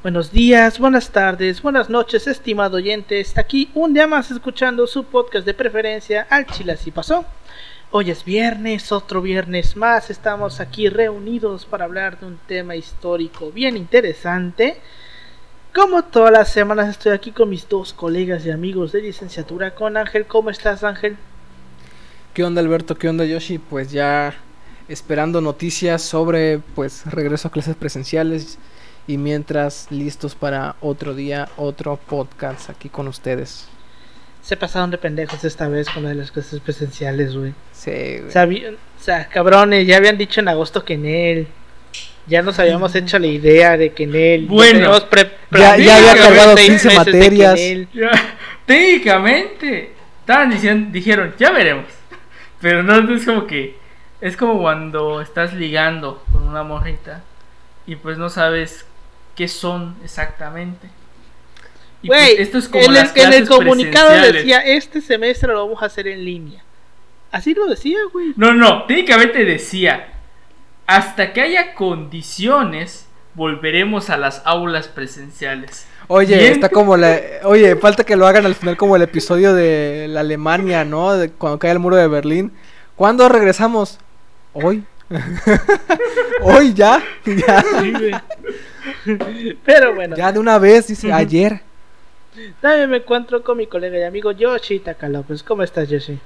Buenos días, buenas tardes, buenas noches, estimado oyente. Está aquí un día más escuchando su podcast de preferencia, Al Chile Así Pasó. Hoy es viernes, otro viernes más. Estamos aquí reunidos para hablar de un tema histórico bien interesante. Como todas las semanas estoy aquí con mis dos colegas y amigos de licenciatura, con Ángel. ¿Cómo estás, Ángel? ¿Qué onda, Alberto? ¿Qué onda, Yoshi? Pues ya esperando noticias sobre pues regreso a clases presenciales y mientras listos para otro día, otro podcast aquí con ustedes. Se pasaron de pendejos esta vez con lo de las clases presenciales, güey. Sí, güey. O sea, vi- o sea, cabrones, ya habían dicho en agosto que en él. Ya nos habíamos hecho la idea de que en él. Bueno. Ya- ya había cargado 15 materias materias. Ya, técnicamente, estaban diciendo, dijeron, ya veremos. Pero no es como que. Es como cuando estás ligando con una morrita y pues no sabes qué son exactamente. Y pues, Güey, esto es como en, el, las en el comunicado decía: Este semestre lo vamos a hacer en línea. Así lo decía, güey. No, no, técnicamente decía, hasta que haya condiciones, volveremos a las aulas presenciales. Oye, Bien. está como la... Oye, falta que lo hagan al final como el episodio de la Alemania, ¿no? De cuando cae el muro de Berlín. ¿Cuándo regresamos? Hoy. Hoy ya. Ya, Sí, güey. Pero bueno, ya de una vez, dice, ayer. también me encuentro con mi colega y amigo Yoshi Taka López. ¿Cómo estás, Yoshi?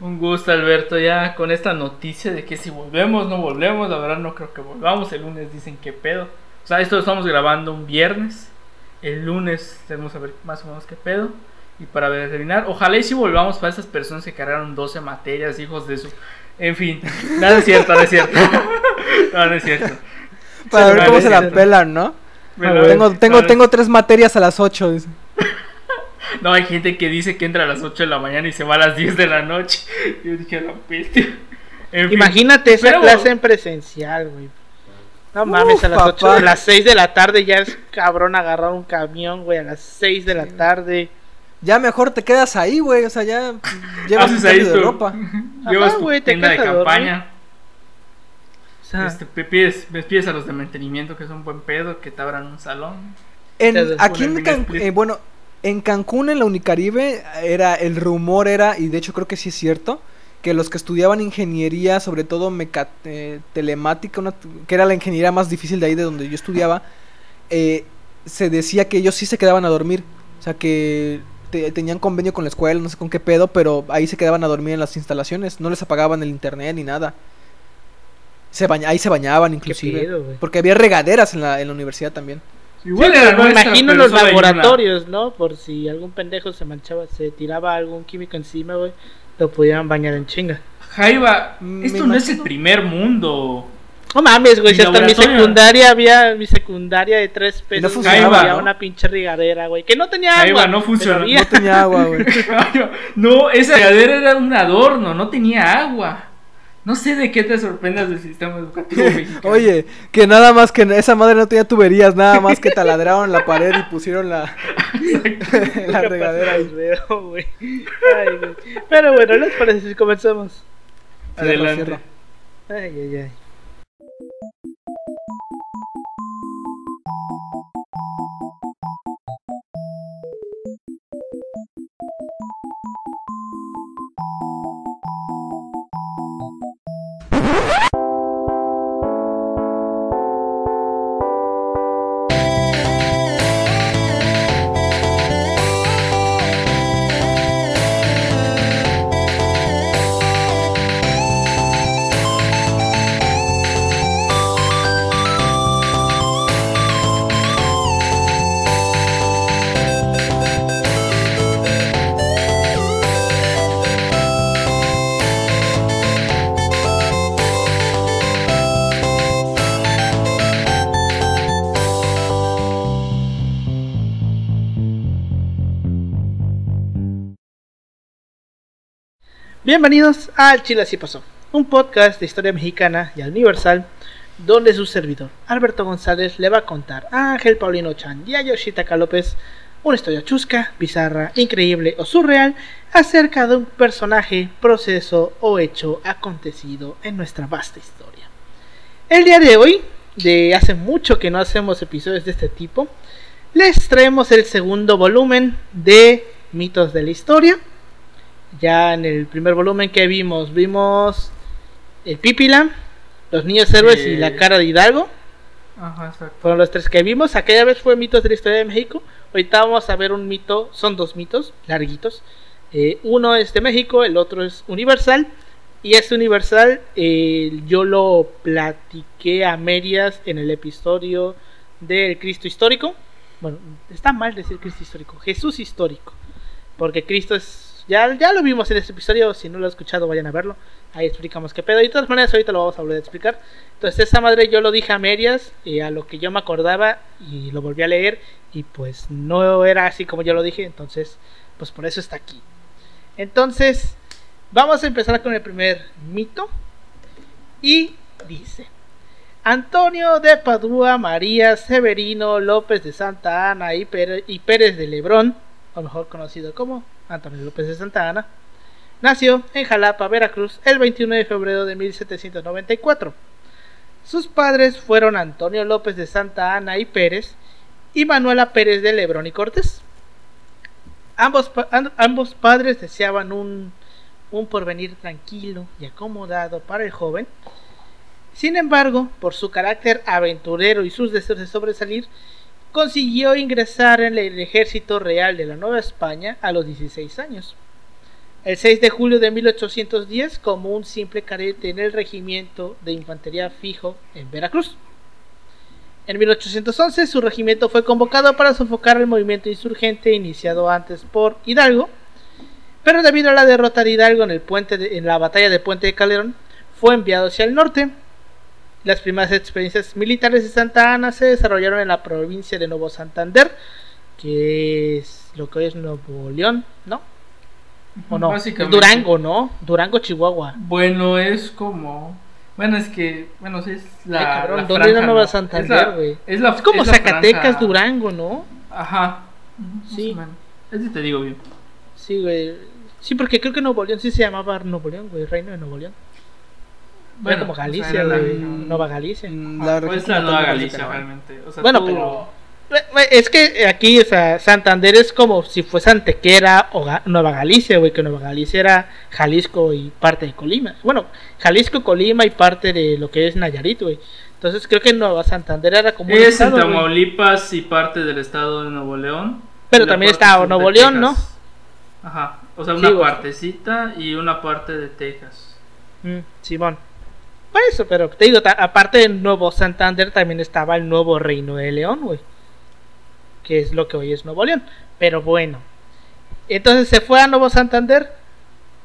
Un gusto, Alberto, ya con esta noticia de que si volvemos, no volvemos, la verdad no creo que volvamos. El lunes dicen que pedo. O sea, esto lo estamos grabando un viernes. El lunes tenemos que ver más o menos qué pedo. Y para terminar, ojalá y si volvamos para esas personas que cargaron 12 materias, hijos de su... En fin, nada es cierto, no es cierto. No, no es cierto. Para ver cómo se la pelan, ¿no? Pero- Tengo, tengo, tengo tres materias a las 8. dice. No, hay gente que dice que entra a las 8 de la mañana y se va a las 10 de la noche. Yo dije, la peste. En fin. Imagínate esa Pero- clase en presencial, güey. No mames, a las papá. 8, a las 6 de la tarde ya es cabrón agarrar un camión, güey, a las 6 de la tarde. Ya mejor te quedas ahí, güey. O sea, ya llevas un ahí de tu- ropa. Llevas Ajá, tu güey, te tienda de campaña. Sea, Este, pides, me pides a los de mantenimiento que son buen pedo, que te abran un salón. En, aquí en ponen Can- Netflix. eh, bueno, en Cancún, en la Unicaribe, era el rumor era, y de hecho creo que sí es cierto, que los que estudiaban ingeniería, sobre todo meca- eh, telemática, una- que era la ingeniería más difícil de ahí de donde yo estudiaba, eh, se decía que ellos sí se quedaban a dormir. O sea, que te- tenían convenio con la escuela, no sé con qué pedo, pero ahí se quedaban a dormir en las instalaciones, no les apagaban el internet ni nada. Se baña- ahí se bañaban inclusive. güey. Porque había regaderas en la, en la universidad también. Igual Sí, era me nuestra, imagino los laboratorios, ¿no? Por si algún pendejo se manchaba, se tiraba algún químico encima, güey, lo pudieran bañar en chinga. Jaiba, Me esto no es el primer mundo. No mames, güey, si hasta mi secundaria había mi secundaria de tres pesos, güey, funcionaba, había ¿no? una pinche regadera, güey, que no tenía agua. va, no había. No tenía agua, güey. no, esa regadera era un adorno, no tenía agua. No sé de qué te sorprendas del sistema educativo mexicano. Oye, que nada más que esa madre no tenía tuberías, nada más que taladraron la pared y pusieron la, regadera ahí. güey. Ay, güey. Pero bueno, ¿les parece si comenzamos? Adelante. Ay, ay, ay. Bienvenidos al Chile Así Pasó, un podcast de historia mexicana y universal, donde su servidor, Alberto González, le va a contar a Ángel Paulino Chan y a Yoshitaka López una historia chusca, bizarra, increíble o surreal acerca de un personaje, proceso o hecho acontecido en nuestra vasta historia. El día de hoy de hace mucho que no hacemos episodios de este tipo, les traemos el segundo volumen de Mitos de la Historia. Ya en el primer volumen que vimos, vimos el Pipila, los niños héroes y la cara de Hidalgo. Ajá, exacto. Fueron los tres que vimos. Aquella vez fue Mitos de la Historia de México. Ahorita vamos a ver un mito, son dos mitos larguitos. Eh, uno es de México, el otro es universal. Y este universal eh, yo lo platiqué a medias en el episodio del Cristo histórico. Bueno, está mal decir Cristo histórico, Jesús histórico. Porque Cristo es. Ya, ya lo vimos en este episodio. Si no lo han escuchado, vayan a verlo. Ahí explicamos qué pedo. Y de todas maneras, ahorita lo vamos a volver a explicar. Entonces, esa madre yo lo dije a medias. Y a lo que yo me acordaba. Y lo volví a leer. Y pues no era así como yo lo dije. Entonces, pues por eso está aquí. Entonces, vamos a empezar con el primer mito. Y dice: Antonio de Padua, María Severino López de Santa Ana y Pérez, y Pérez de Lebrón, o mejor conocido como Antonio López de Santa Ana, nació en Jalapa, Veracruz, el 21 de febrero de 1794. Sus padres fueron Antonio López de Santa Ana y Pérez y Manuela Pérez de Lebrón y Cortés. Ambos, ambos padres deseaban un, un porvenir tranquilo y acomodado para el joven. Sin embargo, por su carácter aventurero y sus deseos de sobresalir, consiguió ingresar en el ejército real de la Nueva España a los 16 años. El 6 de julio de 1810 como un simple cadete en el regimiento de infantería fijo en Veracruz. En 1811 su regimiento fue convocado para sofocar el movimiento insurgente iniciado antes por Hidalgo, pero debido a la derrota de Hidalgo en, el puente en la batalla de Puente de Calderón, fue enviado hacia el norte. Las primeras experiencias militares de Santa Ana se desarrollaron en la provincia de Nuevo Santander, que es lo que hoy es Nuevo León, ¿no? ¿O no? Durango, ¿no? Durango, Chihuahua. Bueno, es como. Bueno, es que. Bueno, sí, es la. Ay, cabrón, la ¿dónde franja, era Nueva ¿no? Santander, güey? Es, como es Zacatecas, franja- Durango, ¿no? Ajá. Sí. o menos. Ese te digo bien. Sí, güey. Sí, porque creo que Nuevo León sí se llamaba Nuevo León, güey, Reino de Nuevo León. Era como o sea, Galicia, la- güey. Nueva Galicia. Mm, Ah, región pues la Nueva Galicia, realmente. O sea, Bueno, tú- pero- Es que aquí, o sea, Santander es como si fuese Antequera o Ga- Nueva Galicia, güey, que Nueva Galicia era Jalisco y parte de Colima. Bueno, Jalisco, Colima y parte de lo que es Nayarit, güey. Entonces creo que Nueva Santander era como un Es estado, en. Tamaulipas y parte del estado de Nuevo León. Pero la también está de Nuevo León, ¿no? Ajá. O sea, una partecita y una parte de Texas. Mm, Simón. Por eso, pero te digo, aparte de Nuevo Santander también estaba el nuevo Reino de León, güey. Que es lo que hoy es Nuevo León. Pero bueno. Entonces se fue a Nuevo Santander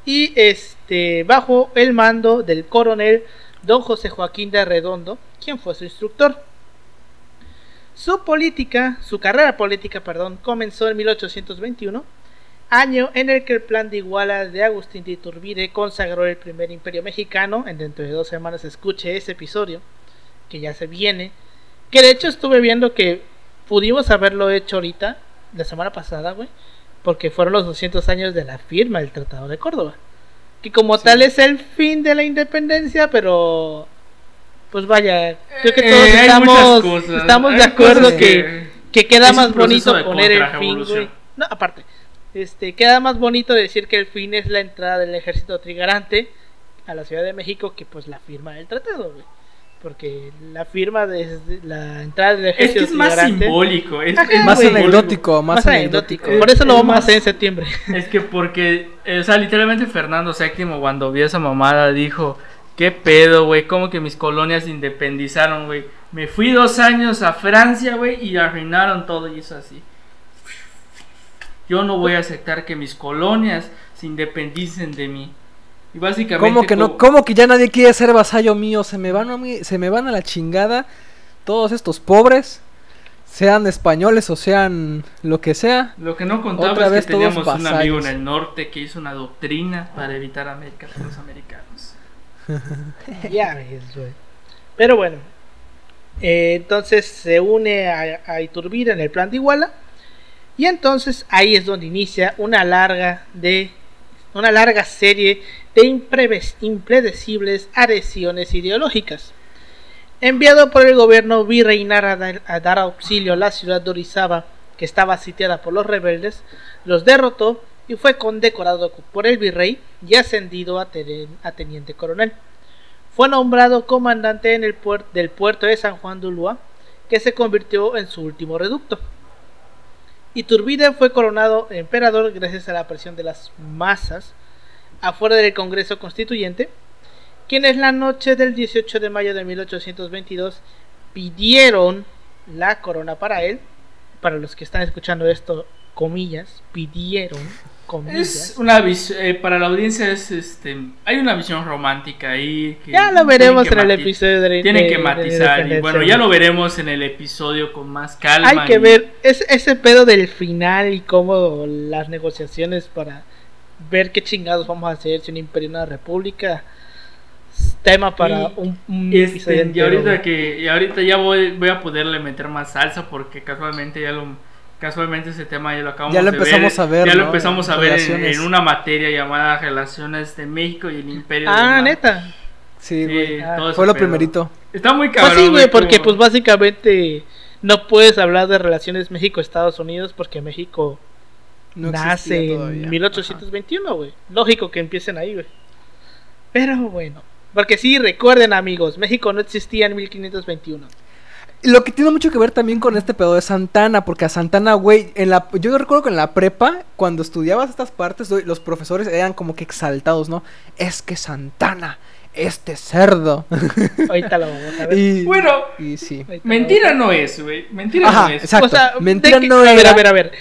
y este bajo el mando del coronel don José Joaquín de Redondo, quien fue su instructor. Su política, su carrera política, perdón, comenzó en 1821 año en el que el plan de Iguala de Agustín de Iturbide consagró el primer imperio mexicano. En dentro de dos semanas escuche ese episodio, que ya se viene. Que de hecho estuve viendo que pudimos haberlo hecho ahorita, la semana pasada, güey, porque fueron los 200 años de la firma del Tratado de Córdoba. Que como Sí. tal es el fin de la independencia, pero... Pues vaya, creo que Eh, todos hay estamos, estamos de acuerdo cosas que, que queda es más bonito poner el fin, güey. No, aparte, este, queda más bonito decir que el fin es la entrada del ejército trigarante a la Ciudad de México que pues la firma del tratado, güey. Porque la firma desde la entrada del Es ejército que es más trigarante simbólico. Es, Ajá, es Más güey. anecdótico, más, más anecdótico. anecdótico. Por eso lo Es vamos a hacer en septiembre. Es que porque, eh, o sea, literalmente Fernando VII cuando vio esa mamada dijo, ¿qué pedo, güey? ¿Cómo que mis colonias se independizaron, güey? Me fui dos años a Francia, güey, y arruinaron todo y eso así. Yo no voy a aceptar que mis colonias se independicen de mí. Y básicamente... ¿Cómo que no? ¿Cómo que ya nadie quiere ser vasallo mío? Se me van a mí- se me van a la chingada todos estos pobres, sean españoles o sean lo que sea. Lo que no contaba Otra es vez que teníamos un amigo en el norte que hizo una doctrina para evitar América por los americanos. ya ves, güey. Pero bueno. eh, entonces se une a, a Iturbide en el plan de Iguala. Y entonces ahí es donde inicia una larga de una larga serie de impredecibles adhesiones ideológicas. enviado por el gobierno virreinar a dar, auxilio a la ciudad de Orizaba, que estaba sitiada por los rebeldes, los derrotó y fue condecorado por el virrey y ascendido a, teniente coronel. Fue nombrado comandante en el del puerto de San Juan de Ulúa, que se convirtió en su último reducto. Iturbide fue coronado emperador gracias a la presión de las masas afuera del Congreso Constituyente, quienes la noche del 18 de mayo de 1822 pidieron la corona para él. Para los que están escuchando esto, comillas, pidieron, comillas. Es una visión, para la audiencia es este, hay una visión romántica ahí. Que Ya lo veremos en el episodio de Tienen de- que de matizar y Independencia. bueno, ya lo veremos en el episodio con más calma. Hay que y- ver ese, ese pedo del final y cómo las negociaciones para ver qué chingados vamos a hacer si un imperio y una república. Es tema para Y- un, un Este, episodio y ahorita que y ahorita ya voy, voy a poderle meter más salsa porque casualmente ya lo casualmente ese tema ya lo acabamos Ya lo de empezamos a ver, ya lo ¿no? empezamos a ver en, una materia llamada relaciones de México y el Imperio Ah, del neta. Sí, Sí, güey. Ah, Fue lo pedo. primerito. Está muy Pues cabrón. sí, güey, porque como- pues básicamente no puedes hablar de relaciones México-Estados Unidos porque México No nace en 1821, güey. Lógico que empiecen ahí, güey. Pero bueno, porque sí, recuerden amigos, México no existía en 1521. Lo que tiene mucho que ver también con este pedo de Santana, porque a Santana, güey, en la, yo recuerdo que en la prepa, cuando estudiabas estas partes, los profesores eran como que exaltados, ¿no? Es que Santana, este cerdo. Ahorita lo vamos a ver. y, Bueno, y sí. Ahorita lo mentira no es, güey. Mentira Ajá, no es. exacto. O sea, Mentira que- no a ver, a ver, a ver.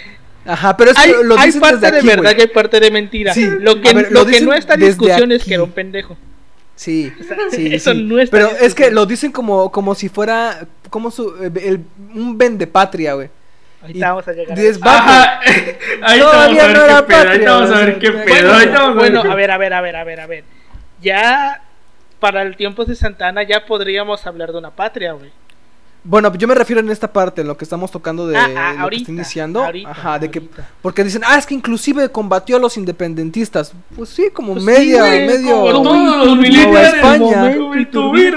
Ajá, pero es que Hay, lo hay dicen parte desde de verdad y hay parte de mentira. Sí, lo que, ver, lo lo que no está en discusión es que era un pendejo. Sí, sea, sí, eso sí. no está Pero es que lo dicen como, como si fuera como su, eh, el, un vende patria, güey. Ahorita Y vamos a llegar a. Ahí vamos Todavía a ver no qué era pedo. Ahí patria, vamos a ver qué pedo. ahorita Bueno, a ver, a ver, a ver, a ver, a ver. Ya para el tiempo de Santana ya podríamos hablar de una patria, güey. Bueno, yo me refiero en esta parte, en lo que estamos tocando de Ah, ah, lo que ahorita, está iniciando. ahorita, Ajá, de que porque dicen, "Ah, es que inclusive combatió a los independentistas." Pues sí, como Pues sí, media, güey, medio como todos los militares. España.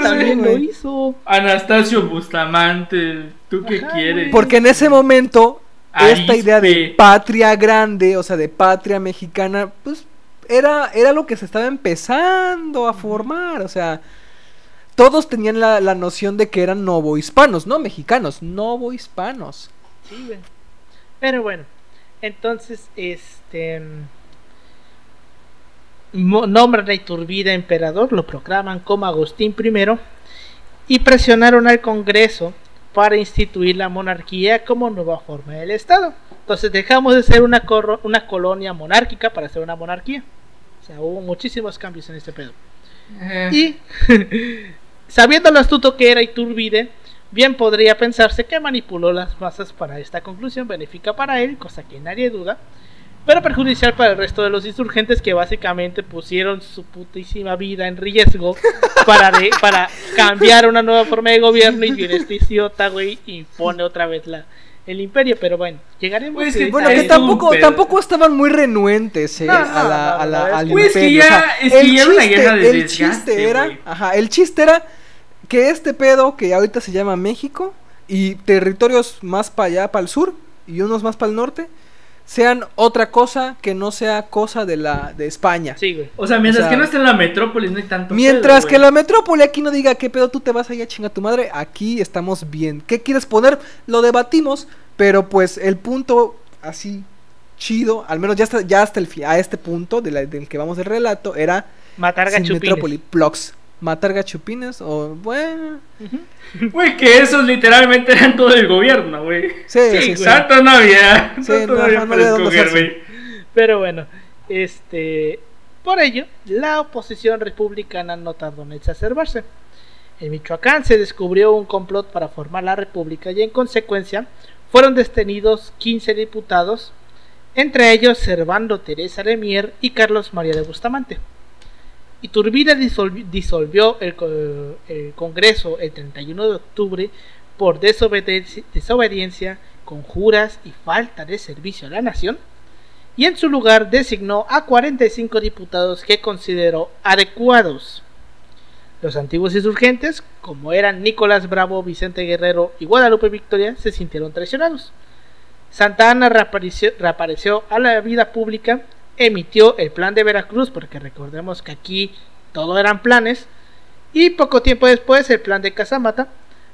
También lo hizo. Anastasio Bustamante, ¿tú qué Ajá, quieres? Porque en ese momento esta idea de patria grande, o sea, de patria mexicana, pues era era lo que se estaba empezando a formar, o sea, todos tenían la, la noción de que eran novohispanos, no mexicanos, novohispanos. Sí, güey. Pero bueno, entonces, este. mo- Nombran a Iturbide emperador, lo proclaman como Agustín I y presionaron al Congreso para instituir la monarquía como nueva forma del Estado. Entonces dejamos de ser una, corro- una colonia monárquica para ser una monarquía. O sea, hubo muchísimos cambios en este pedo. Y sabiendo lo astuto que era Iturbide, bien podría pensarse que manipuló las masas para esta conclusión benéfica para él, cosa que nadie duda, pero perjudicial para el resto de los insurgentes que básicamente pusieron su putísima vida en riesgo para, de- para cambiar una nueva forma de gobierno y viene este idiota, güey, y pone otra vez la, el imperio, pero bueno, llegaremos Pues que Bueno, a que tampoco, tampoco estaban muy renuentes eh, No, no, a la, no, a la- no, al es Pues que imperio. ya- o sea, es que el ya era una chiste- guerra de el desgaste, chiste era, ajá, el chiste era que este pedo que ahorita se llama México y territorios más para allá, para el sur y unos más para el norte, sean otra cosa que no sea cosa de la de España. Sí, güey. O sea, mientras o sea, que no esté en la metrópolis no hay tanto Mientras pedo, que güey. la metrópoli aquí no diga qué pedo tú te vas allá a chinga tu madre, aquí estamos bien. ¿Qué quieres poner? Lo debatimos, pero pues el punto así chido, al menos ya hasta, ya hasta el fi- a este punto de la- del que vamos el relato, era Matar sin gachupines. metrópoli, plox. Matar gachupines o bueno. Güey, que esos literalmente eran todo el gobierno, güey. sí, Sí, sí. Santa no había. Sí, Santa no, no había no hacerse. güey. Pero bueno, este, por ello, la oposición republicana no tardó en exacerbarse. En Michoacán se descubrió un complot para formar la república y en consecuencia fueron detenidos 15 diputados, entre ellos Servando Teresa de Mier y Carlos María de Bustamante. Iturbide disolvi- disolvió el, co- el Congreso el 31 de octubre por desobediencia, conjuras y falta de servicio a la nación y en su lugar designó a 45 diputados que consideró adecuados. Los antiguos insurgentes, como eran Nicolás Bravo, Vicente Guerrero y Guadalupe Victoria, se sintieron traicionados. Santa Ana reapareció a la vida pública, emitió el plan de Veracruz, porque recordemos que aquí todo eran planes, y poco tiempo después el plan de Casamata,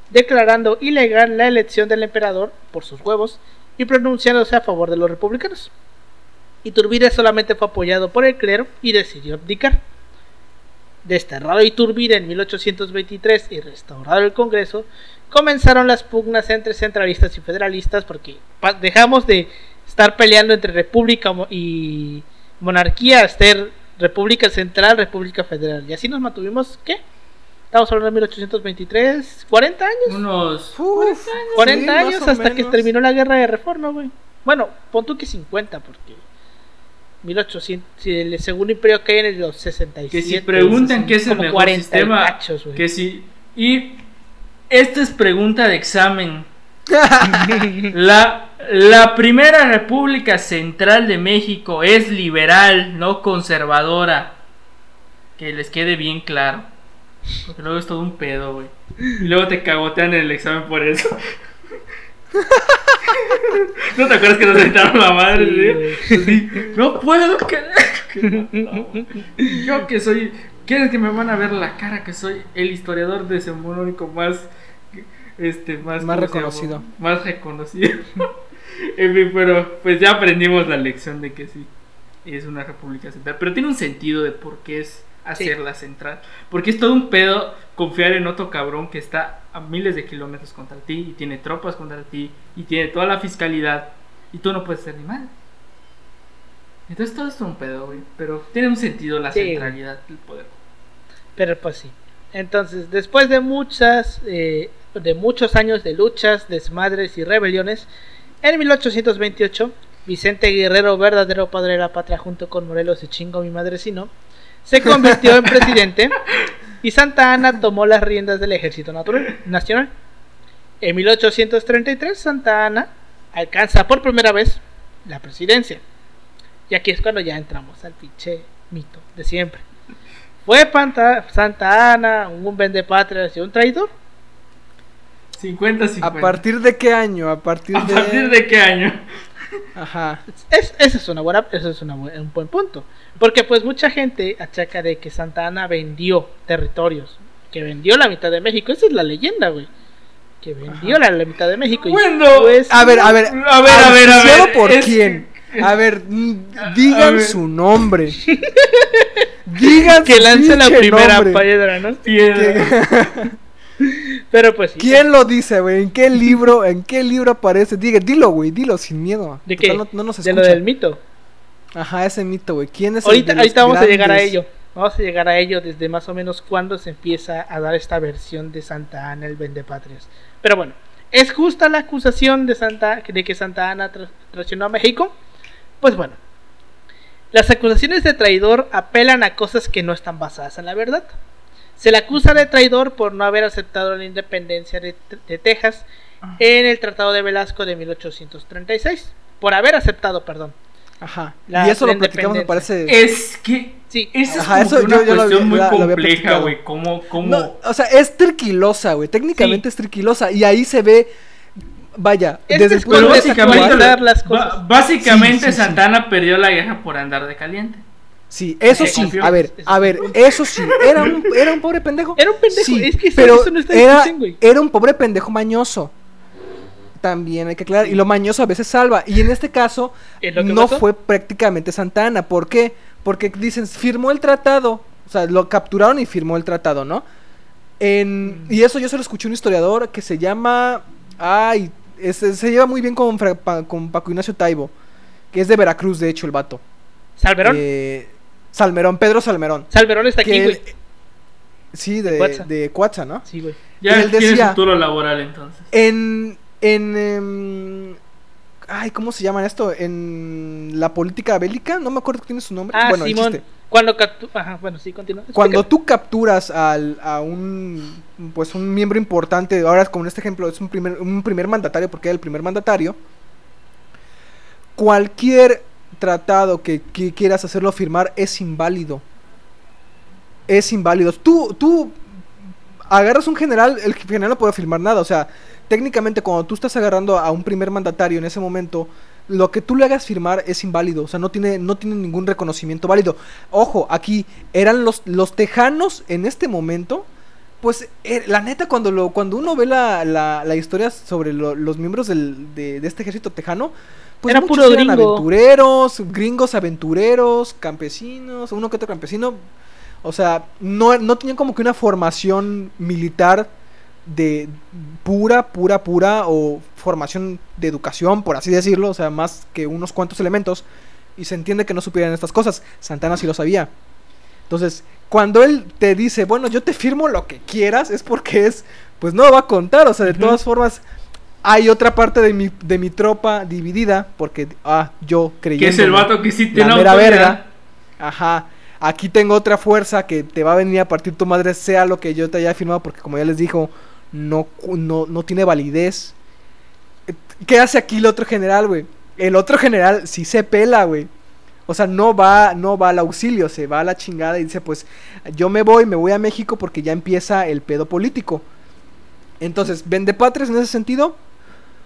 declarando ilegal la elección del emperador por sus huevos y pronunciándose a favor de los republicanos. Iturbide solamente fue apoyado por el clero y decidió abdicar. Desterrado Iturbide en 1823 y restaurado el Congreso, comenzaron las pugnas entre centralistas y federalistas porque dejamos de estar peleando entre república y monarquía ser república central, república federal. Y así nos mantuvimos, ¿qué? Estamos hablando de 1823, 40 años. Unos 40 años, hasta que terminó la guerra de reforma, güey. Bueno, pon tú que 50, porque 1800, el segundo imperio cae en los 67. Que si preguntan qué es el mejor sistema, que si y esta es pregunta de examen. la, la primera república central de México es liberal, no conservadora. Que les quede bien claro. Porque luego es todo un pedo, güey. Y luego te cagotean en el examen por eso. ¿No te acuerdas que nos sentaron la madre? no puedo creer Yo que soy. ¿Quieres que me van a ver la cara que soy el historiador decimonónico más. Este, más, más reconocido. Más reconocido. en fin, pero pues ya aprendimos la lección de que sí. Es una república central. Pero tiene un sentido de por qué es hacerla central. Porque es todo un pedo confiar en otro cabrón que está a miles de kilómetros contra ti y tiene tropas contra ti y tiene toda la fiscalidad y tú no puedes ser ni mal. Entonces todo es un pedo, güey. Pero tiene un sentido la centralidad del poder. Pero pues sí. Entonces, después de muchas, eh, de muchos años de luchas, desmadres y rebeliones, en 1828, Vicente Guerrero, verdadero padre de la patria, junto con Morelos y Chingo, mi madrecino, se convirtió en presidente y Santa Ana tomó las riendas del ejército nacional. En 1833 Santa Ana alcanza por primera vez la presidencia. Y aquí es cuando ya entramos al pinche mito de siempre. ¿Fue Santa Ana un patria y un traidor? 50-50. ¿A partir de qué año? ¿A partir, ¿A partir de qué año? Ajá. Es, ese es, una buena, eso es un buen punto. Porque pues mucha gente achaca de que Santa Ana vendió territorios. Que vendió la mitad de México. Esa es la leyenda, güey. Que vendió la, mitad de México. Bueno, pues, a ver, a ver, a ver, a ver, a ver. por quién? A ver, digan su nombre. digan que lance la primera piedra, ¿no? Piedra. Pero pues ¿Quién lo dice, güey? ¿En qué libro, en qué libro aparece? Diga, dilo, güey, dilo sin miedo. ¿De qué? No, nos ¿De lo del mito? Ajá, ese mito, güey. ¿Quién es ahorita, el Ahorita vamos a llegar a ello. Vamos a llegar a ello desde más o menos cuando se empieza a dar esta versión de Santa Ana, el Vendepatrias. Pero bueno, ¿es justa la acusación de, Santa, de que Santa Ana traicionó a México? Pues bueno, las acusaciones de traidor apelan a cosas que no están basadas en la verdad. Se le acusa de traidor por no haber aceptado la independencia de, Texas ah. en el Tratado de Velasco de 1836. Por haber aceptado, perdón. Ajá. y eso lo platicamos, me parece. Es que. Sí, esa es una cuestión muy compleja, güey. ¿Cómo, cómo? o sea, es triquilosa, güey. Técnicamente es triquilosa. Y ahí se ve. Vaya, desde el punto básicamente, las cosas. básicamente Santana perdió la guerra por andar de caliente. Sí, eso sí, a ver, a ver, eso sí, era un, era un pobre pendejo. Era un pendejo, sí, es que pero eso no está era, era un pobre pendejo mañoso. También hay que aclarar, y lo mañoso a veces salva. Y en este caso, no fue prácticamente Santana. ¿Por qué? Porque dicen, firmó el tratado. O sea, lo capturaron y firmó el tratado, ¿no? En, mm. Y eso yo se lo escuché a un historiador que se llama. Ay, se lleva muy bien con, con Paco Ignacio Taibo. Que es de Veracruz, de hecho, el vato. ¿Salverón? Eh, Salmerón, Pedro Salmerón. Salmerón está aquí, güey. Sí, de, de Cuatza. ¿no? Sí, güey. Ya él tiene decía, futuro laboral entonces. En. En. Em, ay, ¿cómo se llama esto? En la política bélica, no me acuerdo que tiene su nombre. Ah, bueno, Simón. Cuando Ajá, bueno, sí, continúa. Cuando tú capturas al, a un pues un miembro importante, ahora como en este ejemplo es un primer, un primer mandatario porque era el primer mandatario, cualquier tratado que, quieras hacerlo firmar es inválido. Es inválido. Tú, tú agarras un general, el general no puede firmar nada. O sea, técnicamente cuando tú estás agarrando a un primer mandatario en ese momento, lo que tú le hagas firmar es inválido. O sea, no tiene, no tiene ningún reconocimiento válido. Ojo, aquí eran los, los tejanos en este momento. Pues eh, la neta, cuando, lo, cuando uno ve la, la, la historia sobre lo- los miembros del, de, de este ejército tejano, pues Era eran aventureros, gringos aventureros, campesinos, uno que otro campesino. O sea, no, no tenían como que una formación militar de pura, pura, pura, o formación de educación, por así decirlo, o sea, más que unos cuantos elementos, y se entiende que no supieran estas cosas. Santana sí lo sabía. Entonces, cuando él te dice, bueno, yo te firmo lo que quieras, es porque es, pues no va a contar, o sea, de todas formas, hay otra parte de mi, de mi tropa dividida, porque, ah, yo creyendo. Que es el vato que sí la tiene mera autoridad. verga. Ajá. Aquí tengo otra fuerza que te va a venir a partir tu madre, sea lo que yo te haya firmado, porque como ya les dijo, no, no, no tiene validez. Eh, ¿Qué hace aquí el otro general, güey? El otro general sí se pela, güey. O sea, no va, no va al auxilio, se va a la chingada y dice, pues, yo me voy, me voy a México porque ya empieza el pedo político. Entonces, ¿vende patres en ese sentido?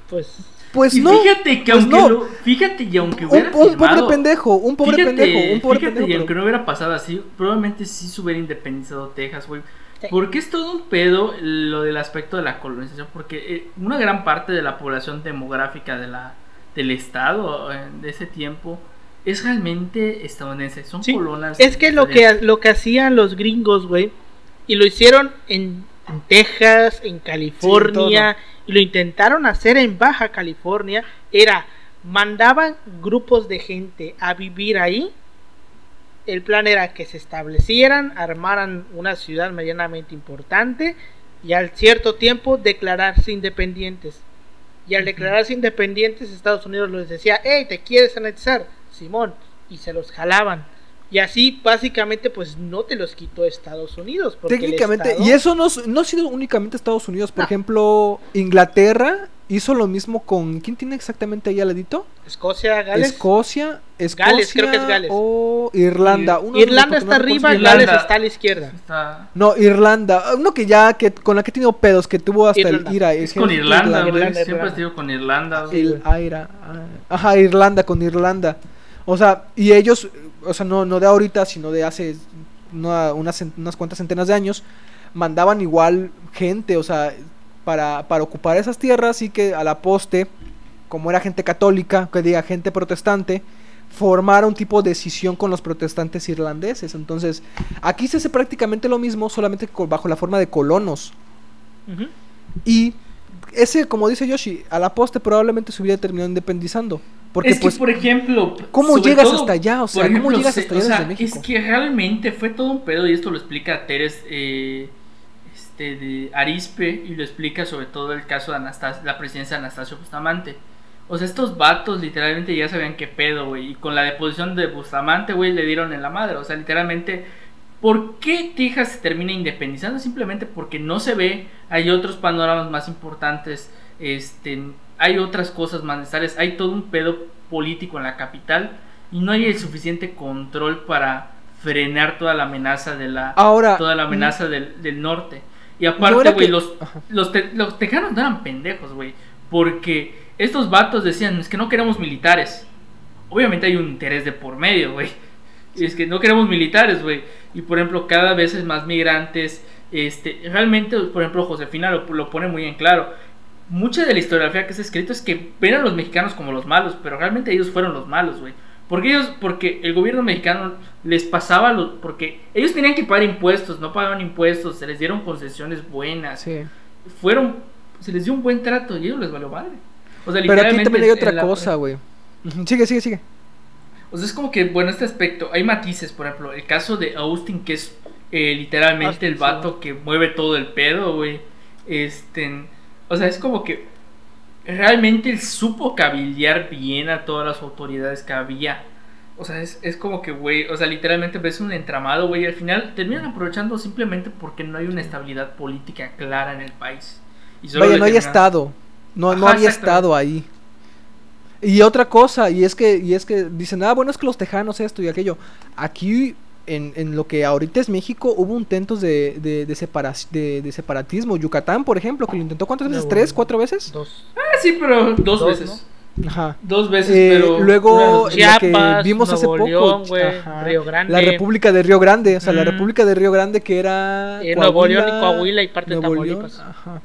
Pues Pues y no. fíjate que pues aunque no. lo- fíjate y aunque Un, hubiera un pobre firmado- pendejo, un pobre fíjate, pendejo, un pobre fíjate, pendejo. y aunque pero- no hubiera pasado así, probablemente sí se hubiera independizado Texas, güey. Sí. Porque es todo un pedo lo del aspecto de la colonización, porque eh, una gran parte de la población demográfica de la, del estado eh, de ese tiempo es realmente estadounidense, son Sí, colonas. es que lo que lo que hacían los gringos, güey, y lo hicieron en, en Texas, en California, y lo intentaron hacer en Baja California, era mandaban grupos de gente a vivir ahí. El plan era que se establecieran, armaran una ciudad medianamente importante y al cierto tiempo declararse independientes. Y al declararse independientes, Estados Unidos les decía, hey, ¿te quieres anexar? Simón. Y se los jalaban. Y así, básicamente, pues no te los quitó Estados Unidos. Técnicamente, Estado- y eso no, no ha sido únicamente Estados Unidos. Por No. ejemplo, Inglaterra hizo lo mismo con. ¿Quién tiene exactamente ahí al ladito? Escocia, Gales. Escocia, Escocia Gales, creo que es Gales. o Irlanda. Ir- Uno Irlanda está arriba, Irlanda. Gales está a la izquierda. Está- No, Irlanda. Uno que ya, que con la que he tenido pedos, que tuvo hasta Irlanda. el IRA. Es con Irlanda. Irlanda, Siempre Irlanda. has con Irlanda. güey. El Aira. ah, Ajá, Irlanda con Irlanda. O sea, y ellos, o sea, no, no de ahorita, sino de hace una- unas, unas cuantas centenas de años, mandaban igual gente, o sea, para, para ocupar esas tierras y que a la poste, como era gente católica, que diga gente protestante, formara un tipo de decisión con los protestantes irlandeses. Entonces, aquí se hace prácticamente lo mismo, solamente bajo la forma de colonos. Y ese, como dice Yoshi, a la poste probablemente se hubiera terminado independizando. Porque es que, pues, por ejemplo, ¿cómo llegas todo, hasta allá? O sea, ¿cómo llegas hasta o allá sea, desde México? Es que realmente fue todo un pedo y esto lo explica Teres eh, este, de Arispe y lo explica sobre todo el caso de Anastasio, la presidencia de Anastasio Bustamante. O sea, estos vatos literalmente ya sabían qué pedo, güey. Y con la deposición de Bustamante, güey, le dieron en la madre. O sea, literalmente, ¿por qué Texas se termina independizando? Simplemente porque no se ve, hay otros panoramas más importantes, este, hay otras cosas más necesarias, hay todo un pedo político en la capital y no hay el suficiente control para frenar toda la amenaza de la Ahora, toda la mm, amenaza del, del norte. Y aparte, güey, que- los, los, te- los tejanos no eran pendejos, güey. Porque estos vatos decían, es que no queremos militares. Obviamente hay un interés de por medio, güey. Es que no queremos militares, güey. Y por ejemplo, cada vez es más migrantes. Este, realmente, por ejemplo, Josefina lo, lo pone muy en claro. Mucha de la historiografía que se ha escrito es que ven a los mexicanos como los malos, pero realmente ellos fueron los malos, güey. Porque ellos, porque el gobierno mexicano les pasaba los, porque ellos tenían que pagar impuestos, no pagaban impuestos, se les dieron concesiones buenas, sí. fueron, se les dio un buen trato y ellos les valió madre. O sea, Pero aquí también hay otra la- cosa, güey. Sigue, sigue, sigue. O sea, es como que, bueno, este aspecto, hay matices, por ejemplo, el caso de Austin, que es eh, literalmente Austin, el sí. vato que mueve todo el pedo, güey. Este, o sea, es como que realmente él supo cabildear bien a todas las autoridades que había. O sea, es, es como que, güey, o sea, literalmente ves un entramado, güey, y al final terminan aprovechando simplemente porque no hay una estabilidad política clara en el país. Y solo Vaya, le no hay estado. No, no había estado ahí. Y otra cosa, y es que, y es que dicen, ah, bueno, es que los tejanos esto y aquello. Aquí en, en lo que ahorita es México hubo intentos de, de, de, separa- de- de separatismo. Yucatán, por ejemplo, que lo intentó cuántas veces, tres, cuatro veces. Dos. Ah, sí, pero dos, Dos, veces. Ajá. Dos veces, Eh, pero. luego la que Chiapas, vimos hace Nuevo poco, León, güey, ajá, Río Grande. la República de Río Grande, o sea, la. República de Río Grande que era Eh, Nuevo León y Coahuila y parte de Nuevo León, Tamaulipas. ajá.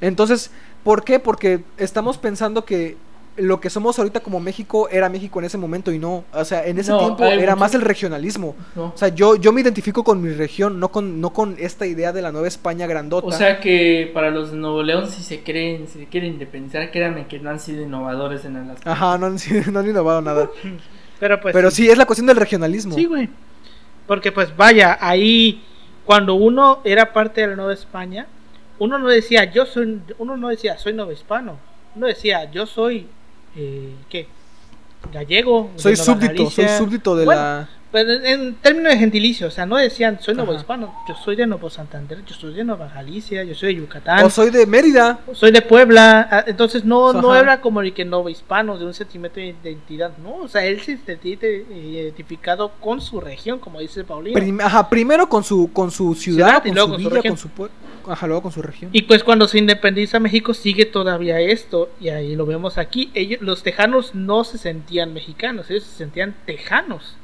Entonces, ¿por qué? Porque estamos pensando que lo que somos ahorita como México era México en ese momento y no, o sea, en ese No, tiempo era mucho- más el regionalismo. No. O sea, yo, yo me identifico con mi región, no con, no con esta idea de la nueva España grandota. O sea que para los de Nuevo León, si se creen, si se quieren independizar, créanme que no han sido innovadores en Alaska. Ajá, no han, sido- no han innovado nada. Pero pues. Pero sí, es la cuestión del regionalismo. Sí, güey. Porque pues vaya, ahí cuando uno era parte de la Nueva España, uno no decía yo soy, uno no decía soy nuevo hispano, uno decía yo soy, eh, ¿qué? Gallego. Soy súbdito, soy Galicia". súbdito de Bueno, la... Pero en, en términos de gentilicio, o sea, no decían soy nuevo hispano, yo soy de Nuevo Santander, yo soy de Nueva Galicia, yo soy de Yucatán. O soy de Mérida. Soy de Puebla, ah, entonces no, no Ajá. era como el que no hispano de un sentimiento de identidad, no, o sea, él se sentía identificado con su región, como dice Paulino. Prim- ajá, primero con su, con su ciudad, con luego su con su villa, región. con su pueblo. Ajá, luego con su región. Y pues cuando se independiza México sigue todavía esto, y ahí lo vemos aquí, ellos, los tejanos no se sentían mexicanos, ellos se sentían tejanos,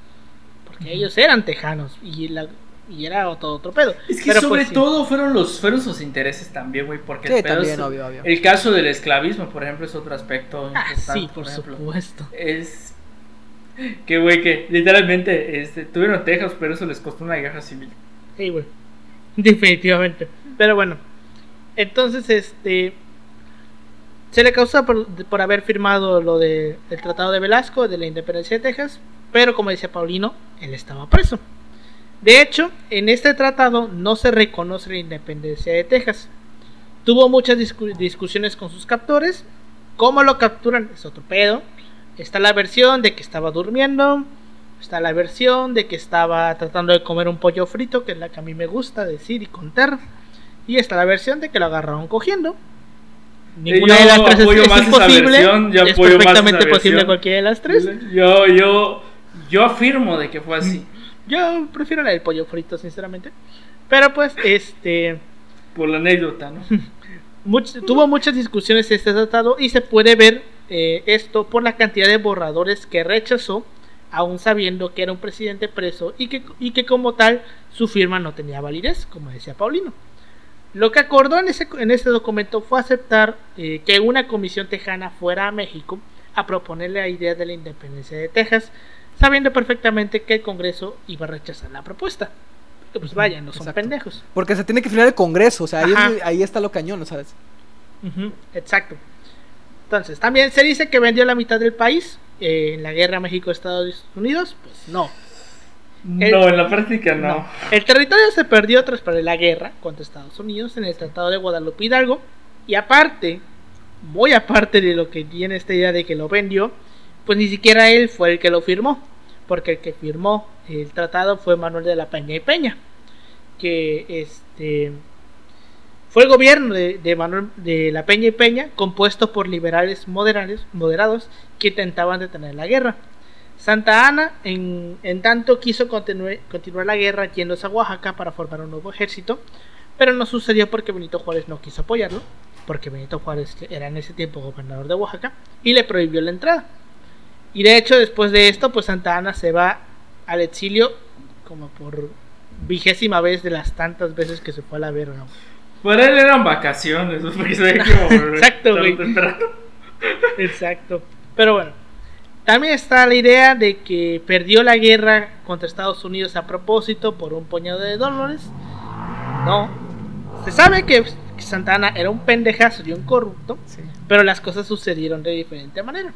ellos eran tejanos, y, la, y era otro, otro pedo. Es que Pero, sobre pues, sí. todo fueron los fueron sus intereses también, güey, porque Sí, el, pedo también, es- obvio, obvio. el caso del esclavismo, por ejemplo, es otro aspecto Ah, importante, sí, por ejemplo. supuesto. Es que güey que literalmente este tuvieron Texas, pero eso les costó una guerra civil. Sí, güey. Definitivamente. Pero bueno. Entonces, este. Se le causa por, por haber firmado lo de, del Tratado de Velasco, de la independencia de Texas. Pero como decía Paulino, él estaba preso. De hecho, en este tratado no se reconoce la independencia de Texas. Tuvo muchas discu- discusiones con sus captores. ¿Cómo lo capturan? Es otro pedo. Está la versión de que estaba durmiendo. Está la versión de que estaba tratando de comer un pollo frito, que es la que a mí me gusta decir y contar. Y está la versión de que lo agarraron cogiendo. Ninguna yo de las tres es, es imposible. perfectamente posible cualquiera de las tres. Yo yo yo afirmo de que fue así Yo prefiero la del pollo frito, sinceramente. Pero pues, este. por la anécdota, ¿no? tuvo muchas discusiones este tratado y se puede ver eh, esto por la cantidad de borradores que rechazó, aún sabiendo que era un presidente preso y que, y que como tal su firma no tenía validez, como decía Paulino. Lo que acordó en ese, en este documento fue aceptar eh, que una comisión tejana fuera a México a proponer la idea de la independencia de Texas, sabiendo perfectamente que el Congreso iba a rechazar la propuesta. Que pues vaya, no son Exacto. pendejos. Porque se tiene que firmar el Congreso, o sea, ahí, es- ahí está lo cañón, ¿sabes? Exacto. Entonces, también se dice que vendió la mitad del país eh, en la guerra México-Estados Unidos. Pues no. El- No, en la práctica no. no. El territorio se perdió tras perder la guerra contra Estados Unidos en el Tratado de Guadalupe Hidalgo. Y aparte, muy aparte de lo que tiene esta idea de que lo vendió, pues ni siquiera él fue el que lo firmó. Porque el que firmó el tratado fue Manuel de la Peña y Peña. Que este fue el gobierno de, Manuel de la Peña y Peña, compuesto por liberales moderados, moderados que intentaban detener la guerra. Santa Ana, en, en tanto, quiso continuar la guerra yéndose a Oaxaca para formar un nuevo ejército, pero no sucedió porque Benito Juárez no quiso apoyarlo, porque Benito Juárez era en ese tiempo gobernador de Oaxaca, y le prohibió la entrada. Y de hecho, después de esto, pues Santa Ana se va al exilio como por vigésima vez de las tantas veces que se fue a la verga. Para él eran vacaciones, porque se Exacto, güey. Exacto. Pero bueno, también está la idea de que perdió la guerra contra Estados Unidos a propósito por un puñado de dólares. No. Se sabe que Santana era un pendejazo y un corrupto, Sí. pero las cosas sucedieron de diferente manera.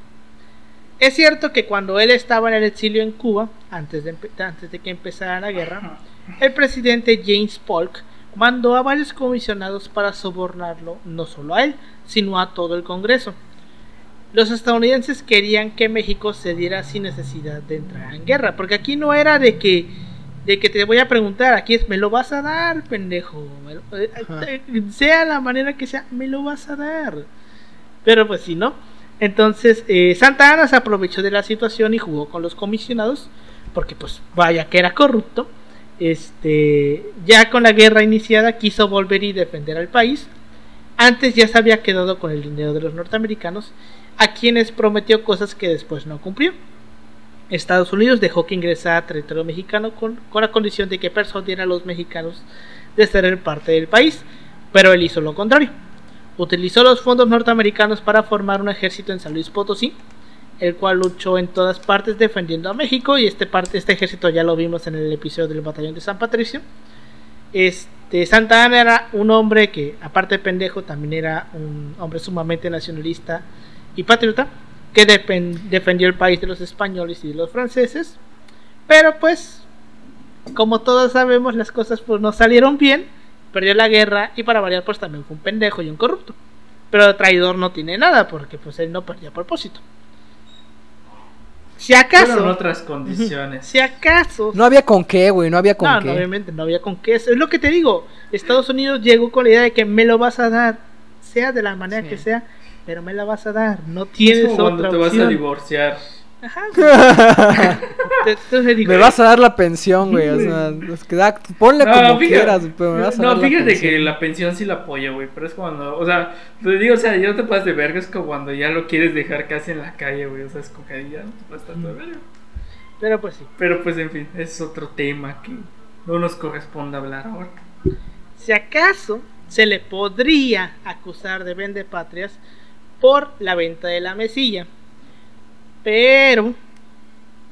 Es cierto que cuando él estaba en el exilio en Cuba, antes de, empe- antes de que empezara la guerra, el presidente James Polk mandó a varios comisionados para sobornarlo, no solo a él, sino a todo el Congreso. Los estadounidenses querían que México se diera sin necesidad de entrar en guerra, porque aquí no era de que de que te voy a preguntar, aquí es me lo vas a dar, pendejo, lo- eh, eh, sea la manera que sea, me lo vas a dar. Pero pues sí, ¿no? Entonces, eh, Santa Ana se aprovechó de la situación y jugó con los comisionados, porque pues vaya que era corrupto. este, ya con la guerra iniciada, quiso volver y defender al país. Antes ya se había quedado con el dinero de los norteamericanos, a quienes prometió cosas que después no cumplió. Estados Unidos dejó que ingresara territorio mexicano con, con la condición de que persuadiera a los mexicanos de ser parte del país, pero él hizo lo contrario. Utilizó los fondos norteamericanos para formar un ejército en San Luis Potosí, el cual luchó en todas partes defendiendo a México y este, parte, este ejército ya lo vimos en el episodio del batallón de San Patricio. Este, Santa Ana era un hombre que, aparte de pendejo, también era un hombre sumamente nacionalista y patriota, que defendió el país de los españoles y de los franceses. Pero pues, como todos sabemos, las cosas pues no salieron bien, perdió la guerra y para variar pues también fue un pendejo y un corrupto. Pero traidor no tiene nada porque pues él no perdió a propósito. Si acaso. en otras condiciones. Si acaso. No había con qué, güey, no había con no, qué. No, obviamente no había con qué. Es lo que te digo. Estados Unidos llegó con la idea de que me lo vas a dar, sea de la manera que sea, pero me la vas a dar. No tienes es como otra cuando te vas a divorciar. Ajá. me vas a dar la pensión, güey. O sea, ponle como quieras, pero me vas a no, dar fíjate que la pensión sí la apoyo, güey. Pero es cuando, o sea, te digo, o sea, ya no te pasas de verga. Es como cuando ya lo quieres dejar casi en la calle, güey. O sea, es como que ya no te pasas tanto de verga. Pero pues sí. Pero pues en fin, es otro tema que no nos corresponde hablar ahora. Si acaso se le podría acusar de vende patrias por la venta de la mesilla pero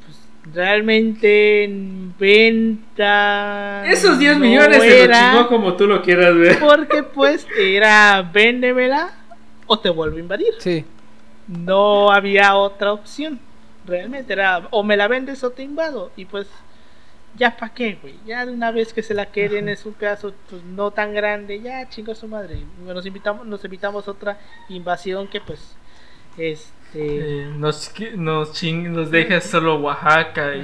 pues, realmente en venta esos 10 millones se lo chingó como tú lo quieras ver. porque pues era véndemela o te vuelvo a invadir. Sí. No había otra opción. Realmente era o me la vendes o te invado. Y pues ya para qué, güey. Ya de una vez que se la queden es un pedazo pues, no tan grande, ya chingo a su madre. Nos invitamos, nos invitamos a otra invasión que pues es este, eh, nos, nos, ching, nos deja solo Oaxaca. Y...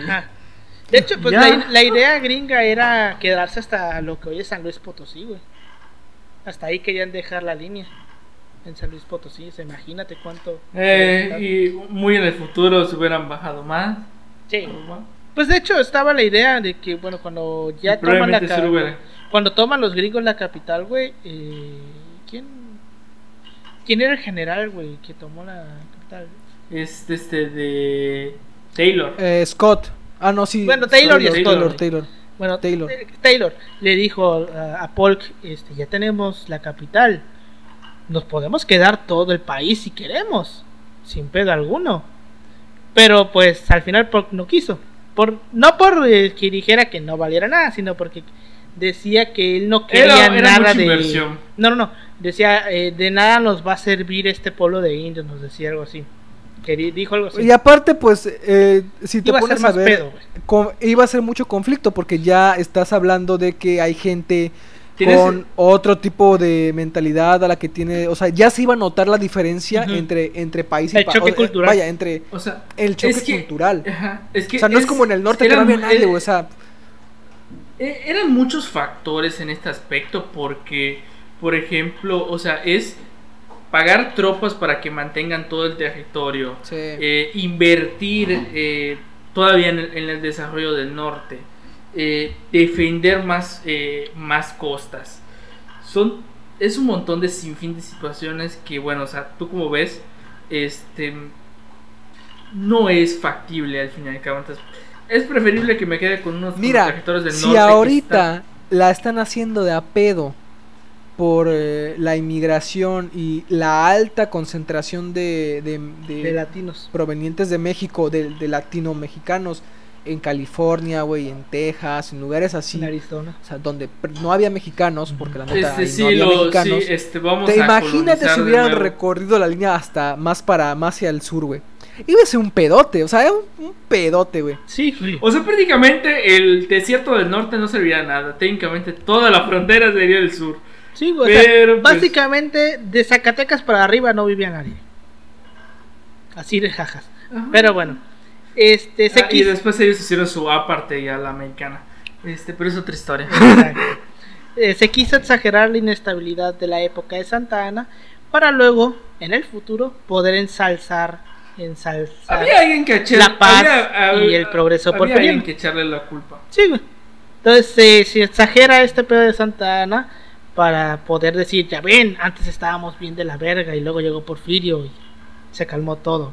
De hecho, pues la, idea gringa era quedarse hasta lo que hoy es San Luis Potosí, güey. Hasta ahí querían dejar la línea. En San Luis Potosí, imagínate cuánto. Eh, y muy en el futuro se hubieran bajado más. Sí. Pues de hecho estaba la idea de que, bueno, cuando ya toman la capital. Cuando toman los gringos la capital, güey. Eh, ¿Quién? ¿Quién era el general, güey, que tomó la este, este de Taylor. Eh, Scott. Ah, no, sí. Bueno, Taylor y Scott. Taylor, Taylor. Bueno, Taylor. Taylor le dijo a, Polk, este, ya tenemos la capital. Nos podemos quedar todo el país si queremos, sin pedo alguno. Pero pues al final Polk no quiso. Por, no por eh, que dijera que no valiera nada, sino porque decía que él no quería nada de no no no decía eh, de nada nos va a servir este pueblo de indios nos decía algo así dijo algo así y aparte pues eh, si te pones a, ver iba a ser mucho conflicto porque ya estás hablando de que hay gente con otro tipo de mentalidad a la que tiene, o sea, ya se iba a notar la diferencia entre entre país y país. choque cultural. Vaya, entre o sea, el choque cultural. es que o sea, no es, como en el norte que no había nadie, o sea, e, eran muchos factores en este aspecto porque, por ejemplo, o sea, es pagar tropas para que mantengan todo el territorio, eh, invertir eh, todavía en el, desarrollo del norte, eh, defender más, más costas. Son, es un montón de sinfín de situaciones que, bueno, o sea, tú como ves, este, no es factible al fin y al cabo. Entonces, es preferible que me quede con unos Mira, del norte. Si ahorita la están haciendo de a pedo por eh, la inmigración y la alta concentración de, de, latinos provenientes de México, de, de latino-mexicanos en California, güey, en Texas, en lugares así. En Arizona. O sea, donde no había mexicanos, porque la neta este, no había mexicanos. Sí, este, vamos Te imagínate si hubieran recorrido la línea hasta más para más hacia el sur, güey iba a ser un pedote, o sea, un, un pedote, güey. Sí, o sea, prácticamente el desierto del norte no serviría de nada. Técnicamente toda la frontera sería del sur. Sí, güey. Pero, pues, básicamente de Zacatecas para arriba no vivía nadie. Así de jajas. Pero bueno. Este, se ah, Y después ellos hicieron su aparte ya la americana. Este, pero es otra historia. Eh, se quiso exagerar la inestabilidad de la época de Santa Ana para luego, en el futuro, poder ensalzar había alguien que la paz y el progreso por alguien que echarle la culpa. Sí, güey. Entonces se, se exagera este pedo de Santa Ana para poder decir, ya ven, antes estábamos bien de la verga y luego llegó Porfirio y se calmó todo.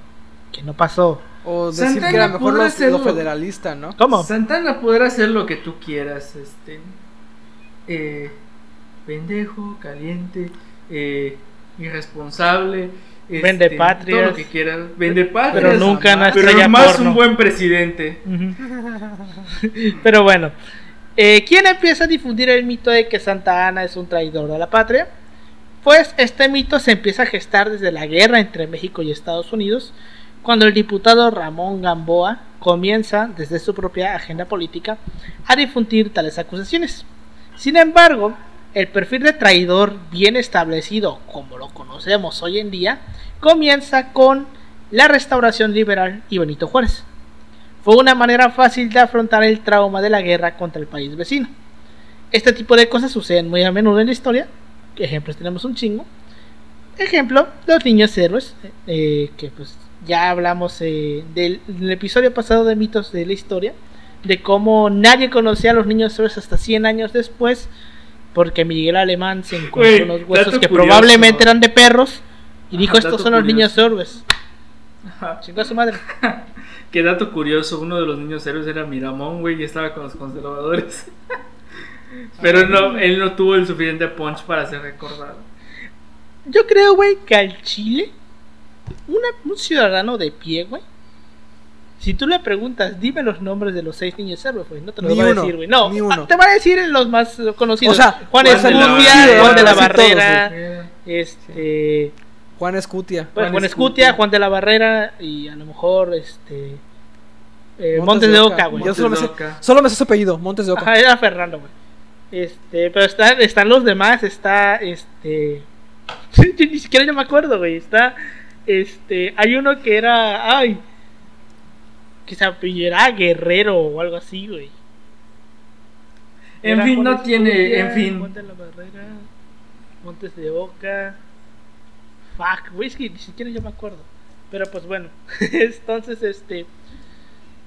Que no pasó. O decir Santana que era mejor lo, federalista, ¿no? ¿Cómo? Santana podrá hacer lo que tú quieras, este. eh, pendejo, caliente, eh, irresponsable. este, Vende patrias. Todo lo que quieras. Vende patrias. Pero nunca una Pero más porno. un buen presidente. Pero bueno, eh, ¿quién empieza a difundir el mito de que Santa Ana es un traidor de la patria? Pues este mito se empieza a gestar desde la guerra entre México y Estados Unidos, cuando el diputado Ramón Gamboa comienza, desde su propia agenda política, a difundir tales acusaciones. Sin embargo, el perfil de traidor bien establecido, como lo conocemos hoy en día, comienza con la restauración liberal y Benito Juárez. Fue una manera fácil de afrontar el trauma de la guerra contra el país vecino. Este tipo de cosas suceden muy a menudo en la historia. Ejemplos tenemos un chingo. Ejemplo, los niños héroes, eh, que pues ya hablamos eh, del, del episodio pasado de mitos de la historia, de cómo nadie conocía a los niños héroes hasta 100 años después, porque Miguel Alemán se encontró Güey, unos huesos que curioso. probablemente eran de perros y Ajá, dijo estos son los niños héroes. Chingó a su madre. Qué dato curioso, uno de los niños héroes era Miramón, güey, y estaba con los conservadores. Pero no, él no tuvo el suficiente punch para ser recordado. Yo creo, güey, que al Chile, una- un ciudadano de pie, güey, si tú le preguntas, dime los nombres de los seis niños héroes, güey, no te los Ni va a decir, güey. No, ni uno. ah, te va a decir los más conocidos. O sea, Juan Juan de la Escutia, Barrera, Juan de la todos, Barrera, este, Juan Escutia. pues, Juan Juan Escutia. Escutia, Juan de la Barrera y a lo mejor, este, eh, Montes Montes de Oca. Güey. Yo solo me, sé, solo me su apellido, Montes de Oca. Ajá, era Fernando, güey. Este, pero están, están los demás, está este. yo ni siquiera yo me acuerdo, güey. Está. Este. Hay uno que era. Ay. Que se apellidara Guerrero o algo así, güey. En Era fin, Juan no tiene, en fin. Montes de la Barrera, Montes de Oca. Fuck, güey, es que ni siquiera yo me acuerdo. Pero pues bueno. Entonces, este.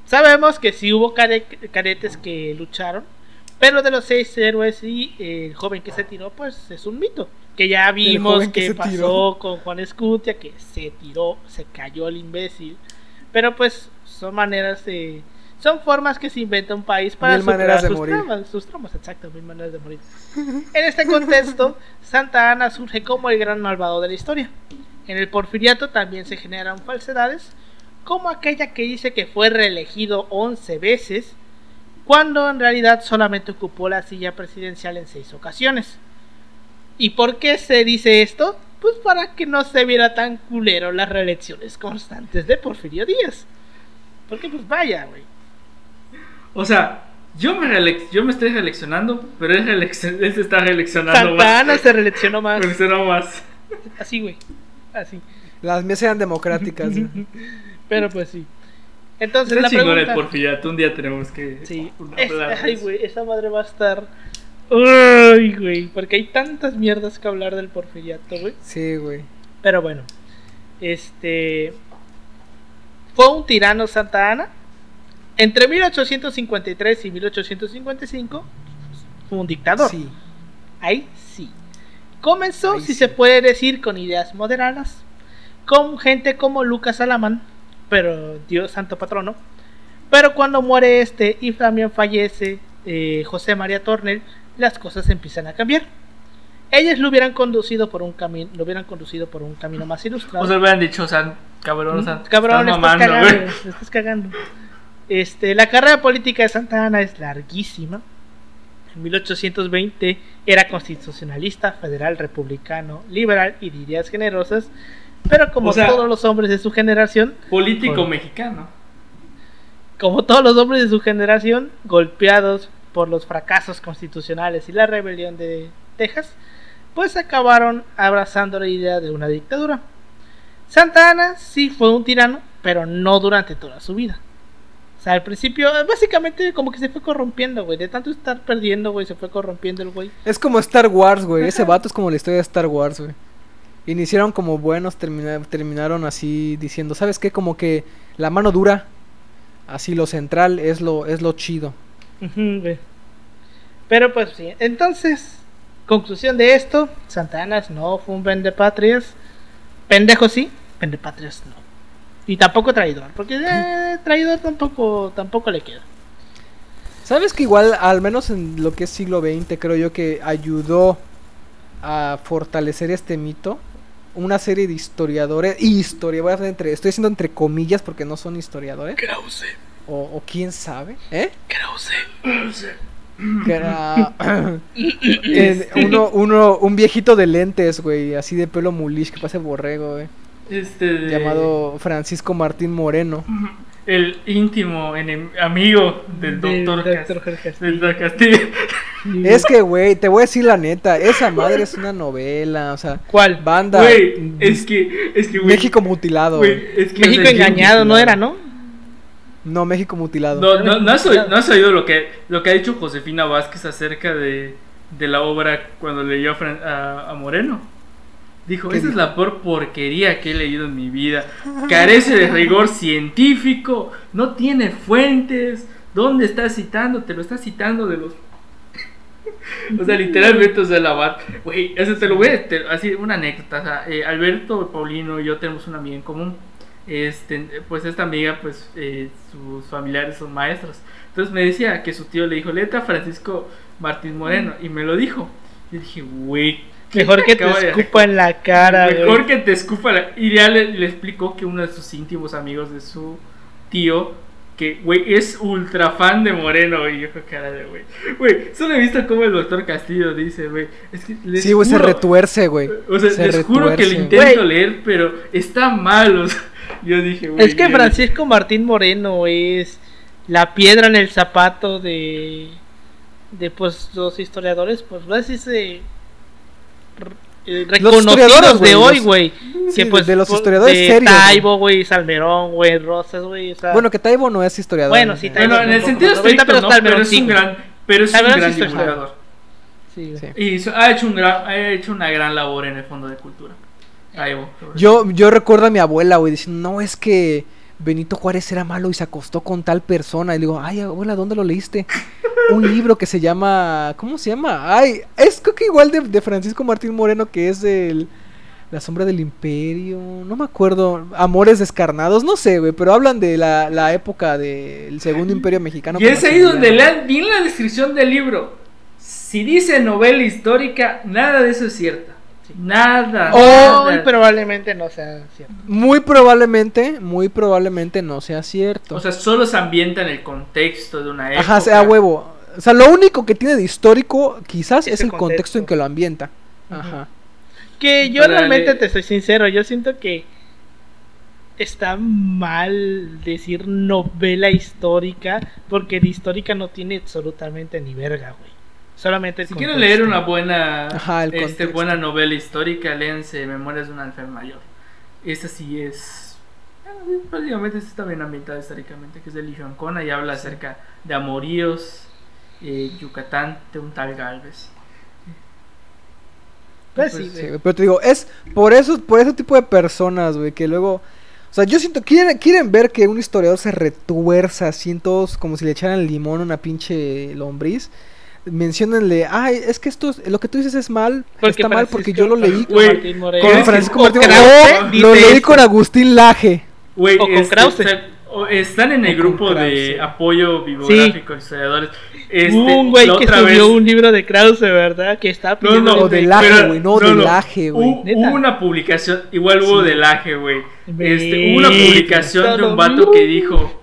Sabemos que sí hubo care- cadetes que lucharon. Pero de los seis héroes y eh, el joven que se tiró, pues es un mito. Que ya vimos que pasó tiró. con Juan Escutia, que se tiró, se cayó el imbécil. Pero pues son maneras de... Son formas que se inventa un país para Mil superar de sus morir. traumas, sus traumas, exacto, mil maneras de morir. En este contexto, Santa Ana surge como el gran malvado de la historia. En el porfiriato también se generan falsedades, como aquella que dice que fue reelegido 11 veces, cuando en realidad solamente ocupó la silla presidencial en 6 ocasiones. ¿Y por qué se dice esto? Pues para que no se viera tan culero las reelecciones constantes de Porfirio Díaz. Porque pues vaya, güey. O sea, yo me, reelec- yo me estoy reeleccionando, pero él, reelec- él se está reeleccionando Santa más. Ana se reeleccionó más. Reeleccionó más. Así, güey. Así. Las mías eran democráticas. Pero pues sí. Entonces Está la chingón el pregunta... porfiriato, un día tenemos que Sí. Es- ay, güey, esa madre va a estar... Uy, güey. Porque hay tantas mierdas que hablar del porfiriato, güey. Sí, güey. Pero bueno. Este... Fue un tirano Santa Ana. Entre 1853 y 1855 fue un dictador. Sí. Ahí sí. Comenzó, Ahí si sí. se puede decir, con ideas moderadas, con gente como Lucas Alamán, pero Dios santo patrono. Pero cuando muere este y también fallece eh, José María Tornel, las cosas empiezan a cambiar. Ellos lo hubieran conducido por un camino, lo hubieran conducido por un camino más ilustrado. O sea, hubieran dicho, o sea, cabrón, o sea, Cabrón, estás estás, mamando, cagando, estás cagando. Este, la carrera política de Santa Ana es larguísima. En 1820 era constitucionalista, federal, republicano, liberal y de ideas generosas. Pero como O sea- todos los hombres de su generación, Político mexicano. como todos los hombres de su generación, golpeados por los fracasos constitucionales y la rebelión de Texas, pues acabaron abrazando la idea de una dictadura. Santa Ana sí fue un tirano, pero no durante toda su vida. O sea, al principio, básicamente como que se fue corrompiendo, güey. De tanto estar perdiendo, güey, se fue corrompiendo el güey. Es como Star Wars, güey. Ese vato es como la historia de Star Wars, güey. Iniciaron como buenos, termina- terminaron así diciendo, ¿sabes qué? Como que la mano dura, así lo central es lo, es lo chido. Pero pues sí, entonces, conclusión de esto, Santanas no fue un vendepatrias. Pendejo sí, vendepatrias no. Y tampoco traidor, porque eh, traidor tampoco, tampoco le queda. ¿Sabes que igual, al menos en lo que es siglo XX, creo yo que ayudó a fortalecer este mito? Una serie de historiadores, historia, voy a hacer entre, estoy haciendo entre comillas porque no son historiadores. Krause. O, o quién sabe, ¿eh? Krause. Que era uno, uno, un viejito de lentes, güey, así de pelo mulish que pase borrego, güey. Este de- Llamado Francisco Martín Moreno. El íntimo amigo del Del doctor, del Castillo. Es que, güey, te voy a decir la neta, esa madre es una novela, o sea, ¿Cuál? banda. Güey, es que, es que, güey. México mutilado. es que, México engañado, ¿no era, no? No, México mutilado. No, no, no, has oído, no has oído lo que, lo que ha dicho Josefina Vázquez acerca de, de la obra cuando leyó a, Fran- a- a Moreno. Dijo, ¿Qué esa es la peor porquería que he leído en mi vida. Carece de rigor científico, no tiene fuentes. ¿Dónde está citando? Te lo está citando de los... o sea, literalmente, o sea, la bat... Güey, eso te lo voy a... te- así, una anécdota. o sea, eh, Alberto, Paulino y yo tenemos una amiga en común. Este, pues esta amiga, pues eh, sus familiares son maestros. Entonces me decía que su tío le dijo, letra Francisco Martín Moreno. Y me lo dijo. Y dije, güey. ¿Qué Mejor que te escupa en la cara, Mejor güey. que te escupa la... Y ya le, le explicó que uno de sus íntimos amigos de su tío, que, güey, es ultra fan de Moreno. Y yo creo cara de, güey. Güey, solo he visto cómo el doctor Castillo dice, güey. Es que les Sí, güey, se retuerce, güey. O sea, Se les juro que lo retuerce. intento Güey. leer, pero está mal. O sea, yo dije, güey. Es que Francisco Martín Moreno es la piedra en el zapato de de pues los historiadores, pues a decirse eh, reconocidos historiadores, güey, de hoy, güey. Sí, pues de los pues, historiadores de serios. Taibo, güey, Salmerón, güey, Rosas, güey, o sea, Bueno, que Taibo no es historiador. Bueno, ¿no? sí, Bueno, en el sentido estricto, pero no, pero es un gran, pero es un gran sí estoy divulgador. sí. Sí. Y ha hecho un gran, ha hecho una gran labor en el fondo de cultura. Taibo, Yo, yo recuerdo a mi abuela, güey, diciendo, no, es que Benito Juárez era malo y se acostó con tal persona. Y le digo, ay, abuela, ¿dónde lo leíste? Un libro que se llama, ¿cómo se llama? Ay, es creo que igual de, de Francisco Martín Moreno, que es el... La sombra del imperio, no me acuerdo, Amores descarnados, no sé, güey, pero hablan de la, la época del segundo imperio mexicano. Y es ahí donde lean bien la descripción del libro. Si dice novela histórica, nada de eso es cierto. Nada. Oh, Muy probablemente no sea cierto. Muy probablemente, muy probablemente no sea cierto. O sea, solo se ambienta en el contexto de una época. Ajá, sea huevo. O sea, lo único que tiene de histórico quizás Es es, el contexto. contexto. en que lo ambienta. Ajá. Que yo realmente te soy sincero, yo siento que está mal decir novela histórica, porque de histórica no tiene absolutamente ni verga, güey. Solamente el Si quieren leer una buena, Ajá, el este, contexto. buena novela histórica, léanse Memorias de un alfer mayor. Esta sí es. eh, Prácticamente sí está bien ambientada históricamente, que es de Lijo Ancona y habla acerca de amoríos, eh, Yucatán, de un tal Galvez. Pues Pues, sí, Sí, güey. güey, pero te digo, es por eso, por ese tipo de personas, güey, que luego. O sea, yo siento, quieren, quieren ver que un historiador se retuerza así en todos, como si le echaran limón a una pinche lombriz. Menciónenle, ay, es que esto, es- lo que tú dices es mal, está mal porque yo lo leí Francisco Güey, Martín Moreno- ¿Crees con Francisco Martín lo leí con Agustín Laje. O con este, Krause. Están en el grupo de apoyo bibliográfico de historiadores. Este, un güey que subió vez- un libro de Krause, ¿verdad? Que está No, no, O de Laje, güey, no, de Laje, güey. Hubo, una publicación, igual hubo Sí. de Laje, güey. Este, hubo una publicación de un vato que dijo.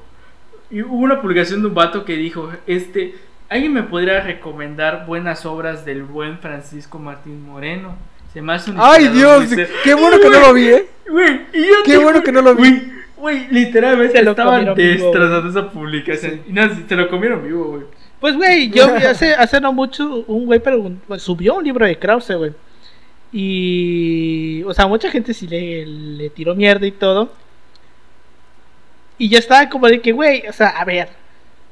Hubo una publicación de un vato que dijo, este, ¿alguien me podría recomendar buenas obras del buen Francisco Martín Moreno? Se me hace un Ay, Dios, qué bueno que no lo vi, ¿eh? Güey, Qué bueno que no lo vi. Güey, literalmente lo estaban destrozando esa publicación. Y no, se lo comieron vivo, güey. Pues, güey, yo hace, hace no mucho un güey pues, subió un libro de Krause, güey. Y, o sea, mucha gente sí le, le tiró mierda y todo. Y yo estaba como de que, güey, o sea, a ver.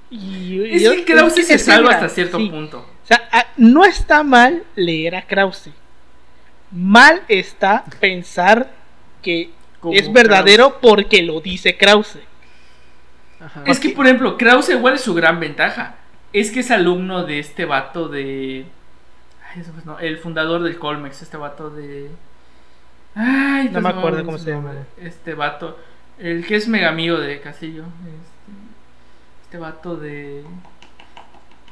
Y, Es yo- que Krause se salva hasta cierto sí. punto. O sea, a- no está mal leer a Krause. Mal está pensar que es verdadero porque lo dice Krause. Ajá. Es que, por ejemplo, Krause igual es su gran ventaja. es que es alumno de este vato de. Ay, eso pues no, el fundador del Colmex, este vato de. Ay, No me acuerdo cómo se llama. Este vato. El que es mega amigo de Castillo. Este, este vato de.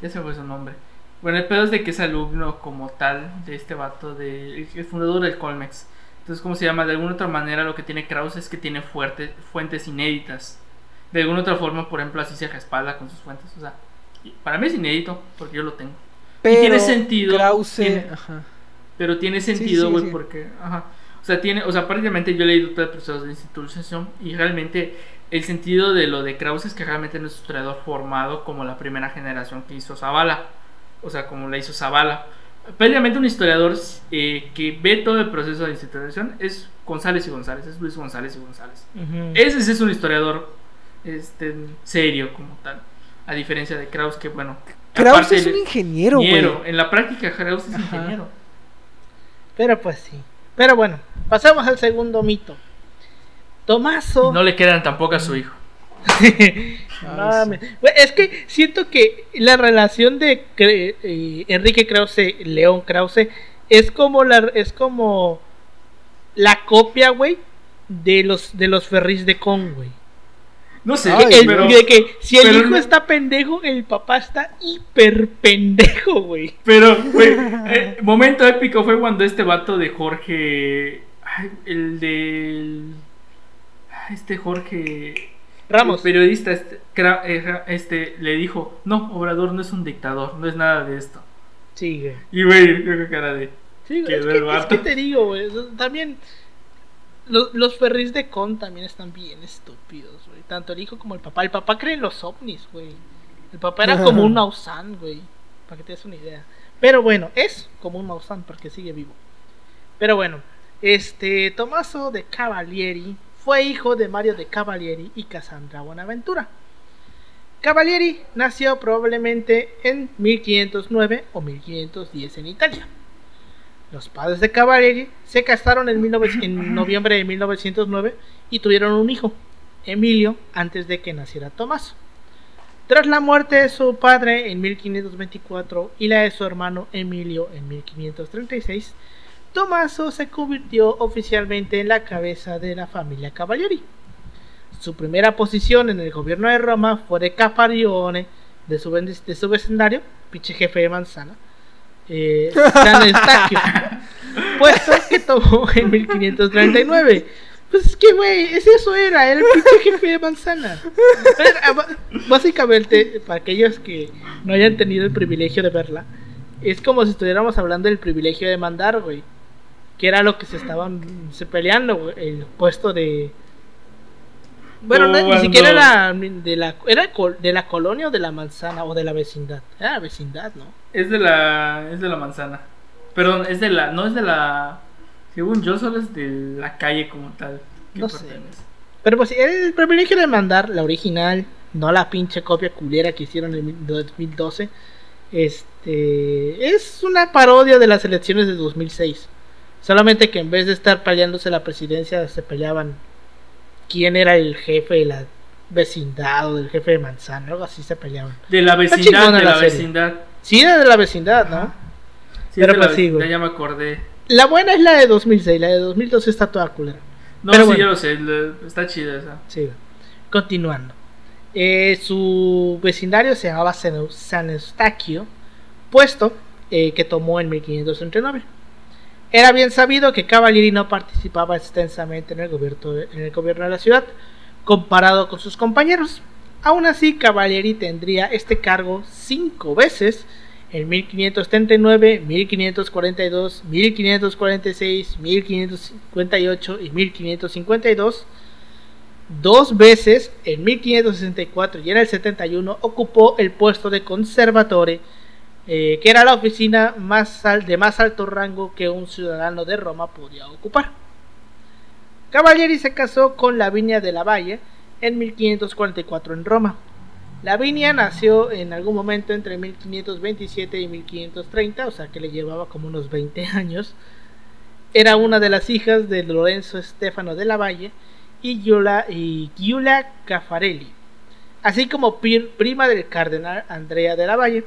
Ya se me fue su nombre. Bueno, el pedo es de que es alumno como tal de este vato de. El, el fundador del Colmex. Entonces, ¿cómo se llama? De alguna otra manera lo que tiene Krauss es que tiene fuerte, fuentes inéditas. De alguna otra forma, por ejemplo, así se respalda con sus fuentes. O sea, para mí es inédito porque yo lo tengo. Pero tiene sentido, Krause, tiene- ajá. Pero tiene sentido, sí, güey, sí. porque. Ajá. O sea, tiene. O sea, prácticamente yo he leído todo el proceso de institucionalización y realmente el sentido de lo de Krauss es que realmente no es un historiador formado como la primera generación que hizo Zavala. O sea, como la hizo Zavala. Previamente un historiador eh, que ve todo el proceso de institucionalización es González y González, es Luis González y González. Ese sí es un historiador este, serio como tal. A diferencia de Krauss, que bueno. Aparte es un ingeniero, güey. ingeniero. En la práctica, Krauss es Ajá. ingeniero. Pero pues sí. Pero bueno, pasamos al segundo mito. Tomaso. No le quedan tampoco a su hijo. Mames. Es que siento que la relación de Cre- eh, Enrique Krause, León Krause, es como la es como la copia, güey, de los de los Ferris de Con, güey. No sé, Ay, El- pero, de que si el hijo no- está pendejo, el papá está hiper pendejo, güey. pero, güey, eh, momento épico fue cuando este vato de Jorge, ay, el del, ay, este Jorge Ramos. el periodista, este, eh, este, le dijo, no, Obrador no es un dictador, no es nada de esto. Sí, güey. Y güey, cara de, Sí, güey, es, que, es que te digo, güey. También. Los, los ferris de Con también están bien estúpidos, güey. Tanto el hijo como el papá. El papá cree en los ovnis, güey. El papá era como un Maussan, güey. Para que te des una idea. Pero bueno, es como un Maussan porque sigue vivo. Pero bueno, este Tommaso de Cavalieri fue hijo de Mario de Cavalieri y Cassandra Bonaventura. Cavalieri nació probablemente en 1509 o 1510 en Italia. Los padres de Cavalieri se casaron en, 19 en noviembre de 1909 y tuvieron un hijo, Emilio, antes de que naciera Tommaso. Tras la muerte de su padre en 1524 y la de su hermano Emilio en 1536, Tommaso se convirtió oficialmente en la cabeza de la familia Cavalieri. Su primera posición en el gobierno de Roma fue de Caparione, de su, de su vecindario, pinche jefe de manzana, eh, San puesto que tomó en 1539. Pues es que, güey, es eso era, era el pinche jefe de manzana. Ba- Básicamente, para aquellos que no hayan tenido el privilegio de verla, es como si estuviéramos hablando del privilegio de mandar, güey. Que era lo que se estaban se peleando, el puesto de... Bueno, no, ni siquiera era de la, era de la colonia o de la manzana o de la vecindad. Era vecindad, ¿no? es de la, es de la manzana. Perdón, es de la, no es de la, según yo solo es de la calle como tal. que No sé. Pero pues el privilegio de mandar la original, no la pinche copia culera que hicieron en 2012, este es una parodia de las elecciones de 2006. Solamente que en vez de estar peleándose la presidencia, se peleaban quién era el jefe de la vecindad o del jefe de manzana, algo así se peleaban. De la vecindad, de la vecindad. Sí, era de la vecindad, ¿no? Sí, Pero pues sí, ya me acordé. La buena es la de 2006, la de 2012 está toda culera. No, Pero sí, bueno. yo lo sé, está chida esa. Sí. Continuando. Eh, su vecindario se llamaba San San Eustaquio, puesto eh, que tomó en 1539. Era bien sabido que Cavalieri no participaba extensamente en el, gobierno de, en el gobierno de la ciudad, comparado con sus compañeros. Aún así, Cavalieri tendría este cargo cinco veces en 1539, 1542, 1546, 1558 y 1552. Dos veces, en 1564 y en el 71, ocupó el puesto de conservatore, eh, que era la oficina más de más alto rango que un ciudadano de Roma podía ocupar. Cavalieri se casó con Lavinia de la Valle en 1544 en Roma. Lavinia nació en algún momento entre 1527 y 1530, o sea que le llevaba como unos 20 años. Era una de las hijas de Lorenzo Stefano de la Valle y Giulia, y Giulia Caffarelli. así como prima del cardenal Andrea de la Valle.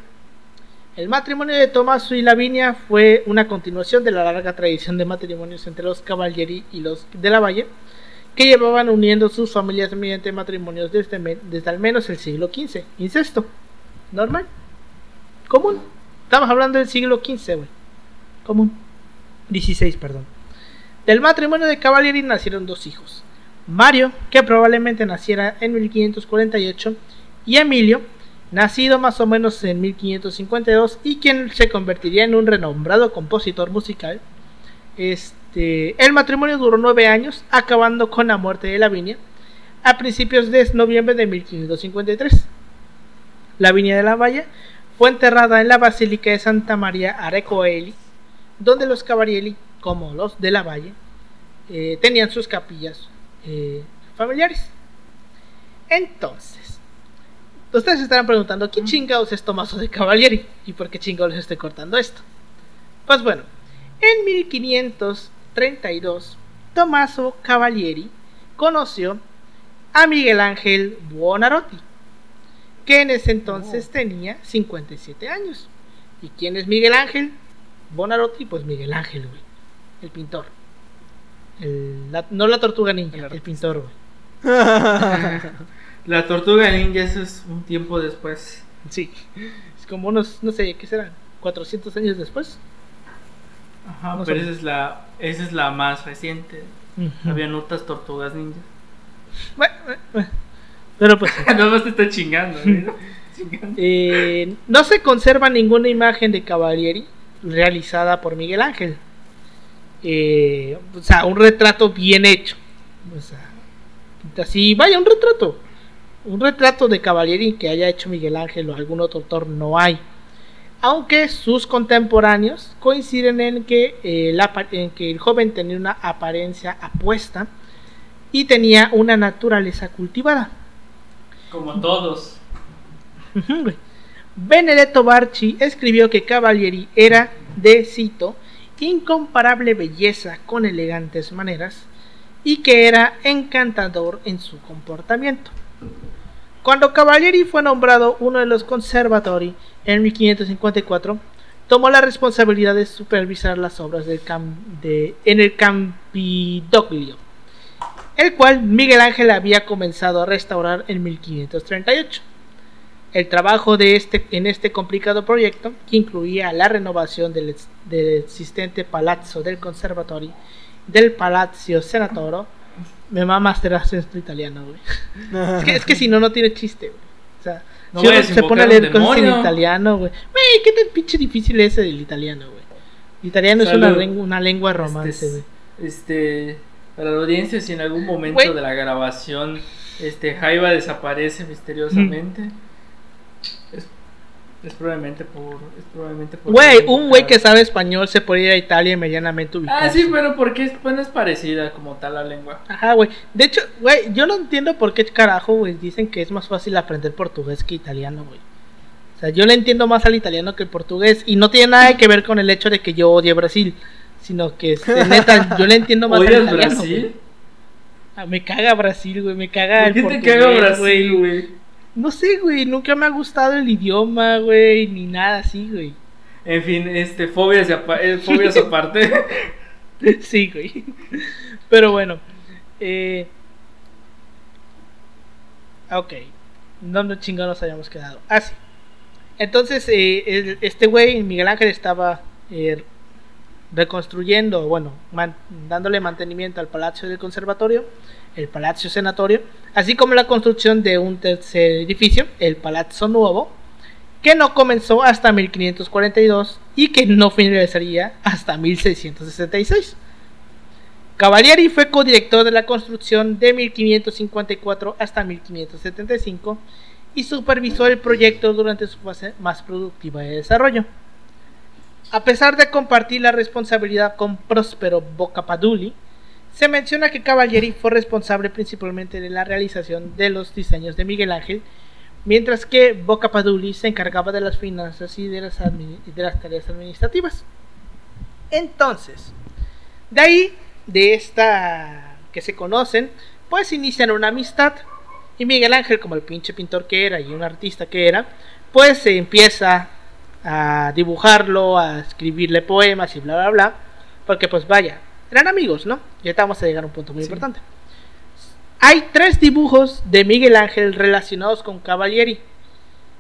El matrimonio de Tommaso y Lavinia fue una continuación de la larga tradición de matrimonios entre los Cavalieri y los de la Valle, que llevaban uniendo sus familias mediante matrimonios desde, al menos el siglo XV. Incesto. Normal. Común. Estamos hablando del siglo XV, güey. Común. 16, perdón. Del matrimonio de Cavalieri nacieron dos hijos. Mario, que probablemente naciera en 1548, y Emilio, nacido más o menos en 1552 y quien se convertiría en un renombrado compositor musical. Este, el matrimonio duró nueve años, acabando con la muerte de Lavinia a principios de noviembre de 1553. Lavinia de la Valle fue enterrada en la Basílica de Santa María Arecoeli, donde los Cavalieri, como los de la Valle, eh, tenían sus capillas eh, familiares. Entonces, ustedes se estarán preguntando, ¿quién chingados es Tomaso de Cavalieri? ¿Y por qué chingados les estoy cortando esto? Pues bueno, en 1532, Tommaso Cavalieri conoció a Miguel Ángel Buonarroti, que en ese entonces tenía 57 años. ¿Y quién es Miguel Ángel? Buonarroti, pues Miguel Ángel, güey, el pintor. El- la- no la tortuga ninja, El el, pintor, güey. La tortuga ninja, eso es un tiempo después. Sí, es como unos, no sé, ¿qué serán? ¿400 años después? Ajá, No pero esa es la, esa es la más reciente. Ujú. Habían otras tortugas ninja. Bueno, bueno, bueno. Pero pues. Nada más te está chingando. ¿eh? Chingando. Eh, no se conserva ninguna imagen de Cavalieri realizada por Miguel Ángel. Eh, o sea, un retrato bien hecho. O sea, así, vaya, un retrato. Un retrato de Cavalieri que haya hecho Miguel Ángel o algún otro autor no hay. Aunque sus contemporáneos coinciden en que, eh, la en que el joven tenía una apariencia apuesta y tenía una naturaleza cultivada. Como todos. Benedetto Barchi escribió que Cavalieri era de, cito, incomparable belleza con elegantes maneras y que era encantador en su comportamiento. Cuando Cavalieri fue nombrado uno de los conservatori en 1554, tomó la responsabilidad de supervisar las obras del de- en el Campidoglio, el cual Miguel Ángel había comenzado a restaurar en 1538. El trabajo de este, en este complicado proyecto, que incluía la renovación del, ex- del existente palazzo del Conservatori, del Palazzo Senatoro, me mama hacer acento italiano, güey. Es que, es que si no, no tiene chiste, güey. O sea, No si uno a se pone a leer cosas en italiano, güey. Güey, qué tan pinche difícil es el italiano, güey. El italiano es una, lengua- una lengua romance, Este, güey. este, para la audiencia, si en algún momento de la grabación este Jaiba desaparece misteriosamente, es, es probablemente por. Es probablemente por Güey, un güey que sabe español se puede ir a Italia y medianamente ubicarse. Ah, sí, pero porque es, bueno, es parecida como tal la lengua. Ajá, güey. De hecho, güey, yo no entiendo por qué carajo, güey, dicen que es más fácil aprender portugués que italiano, güey. O sea, yo le entiendo más al italiano que el portugués. Y no tiene nada que ver con el hecho de que yo odie Brasil. Sino que, este, neta, yo le entiendo más al ¿Odias italiano. Brasil? Ah, me caga Brasil, güey. Me caga ¿Por el qué te portugués, caga Brasil, güey? No sé, güey. Nunca me ha gustado el idioma, güey. Ni nada así, güey. En fin, este, fobias, eh, fobias aparte. sí, güey. Pero bueno. Eh... Ok. ¿Dónde chingados nos habíamos quedado? Ah, sí. Entonces, eh, el- este güey, Miguel Ángel, estaba eh, reconstruyendo, bueno, man- dándole mantenimiento al Palacio del Conservatorio, el Palacio Senatorio, así como la construcción de un tercer edificio, el Palazzo Nuevo, que no comenzó hasta 1542 y que no finalizaría hasta 1666. Cavalieri fue codirector de la construcción de 1554 hasta 1575 y supervisó el proyecto durante su fase más productiva de desarrollo. A pesar de compartir la responsabilidad con Próspero Boccapadulli, se menciona que Cavalieri fue responsable principalmente de la realización de los diseños de Miguel Ángel, mientras que Boccapadulli se encargaba de las finanzas y de las, admi- y de las tareas administrativas. Entonces, de ahí, de esta que se conocen, pues inician una amistad Y Miguel Ángel, como el pinche pintor que era y un artista que era, pues se empieza a dibujarlo, a escribirle poemas y bla, bla, bla. Porque pues vaya, eran amigos, ¿no? Ya estamos a llegar a un punto muy Sí. importante. Hay tres dibujos de Miguel Ángel relacionados con Cavalieri,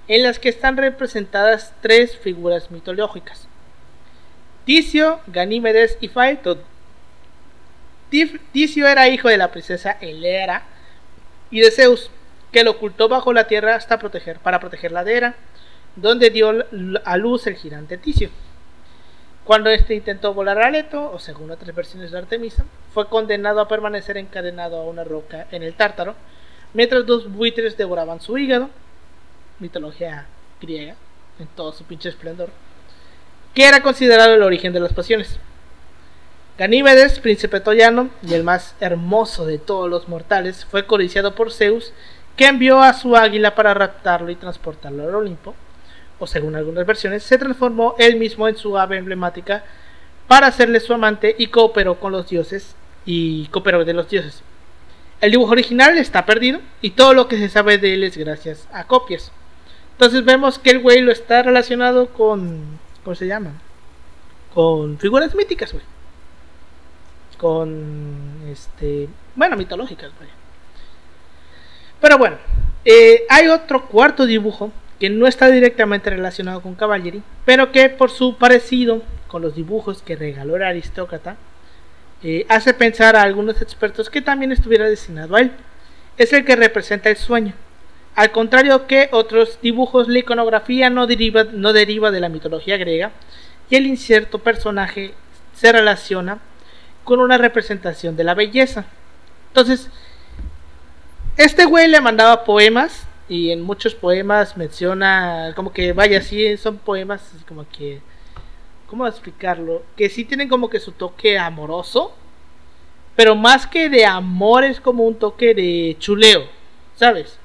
en las que están representadas tres figuras mitológicas. Ticio, Ganímedes y Phaeton. Ticio era hijo de la princesa Elera y de Zeus, que lo ocultó bajo la tierra hasta proteger, para protegerla de Hera, donde dio a luz el gigante Ticio. Cuando este intentó volar a Leto, o según otras versiones de Artemisa, fue condenado a permanecer encadenado a una roca en el Tártaro, mientras dos buitres devoraban su hígado, mitología griega, en todo su pinche esplendor, que era considerado el origen de las pasiones. Ganímedes, príncipe troyano y el más hermoso de todos los mortales, fue codiciado por Zeus, que envió a su águila para raptarlo y transportarlo al Olimpo, o según algunas versiones, se transformó él mismo en su ave emblemática para hacerle su amante y cooperó con los dioses y cooperó de los dioses. El dibujo original está perdido y todo lo que se sabe de él es gracias a copias. Entonces vemos que el güey lo está relacionado con. ¿Cómo se llama? Con figuras míticas, güey. Con. Este. Bueno, mitológicas, güey. Pero bueno, eh, hay otro cuarto dibujo que no está directamente relacionado con Cavalieri, pero que por su parecido con los dibujos que regaló el aristócrata, eh, hace pensar a algunos expertos que también estuviera destinado a él. Es el que representa el sueño. Al contrario que otros dibujos, la iconografía no deriva, no deriva de la mitología griega y el incierto personaje se relaciona con una representación de la belleza. Entonces, este güey le mandaba poemas y en muchos poemas menciona como que, vaya, sí, son poemas como que, ¿cómo explicarlo? Que sí tienen como que su toque amoroso, pero más que de amor es como un toque de chuleo, ¿sabes?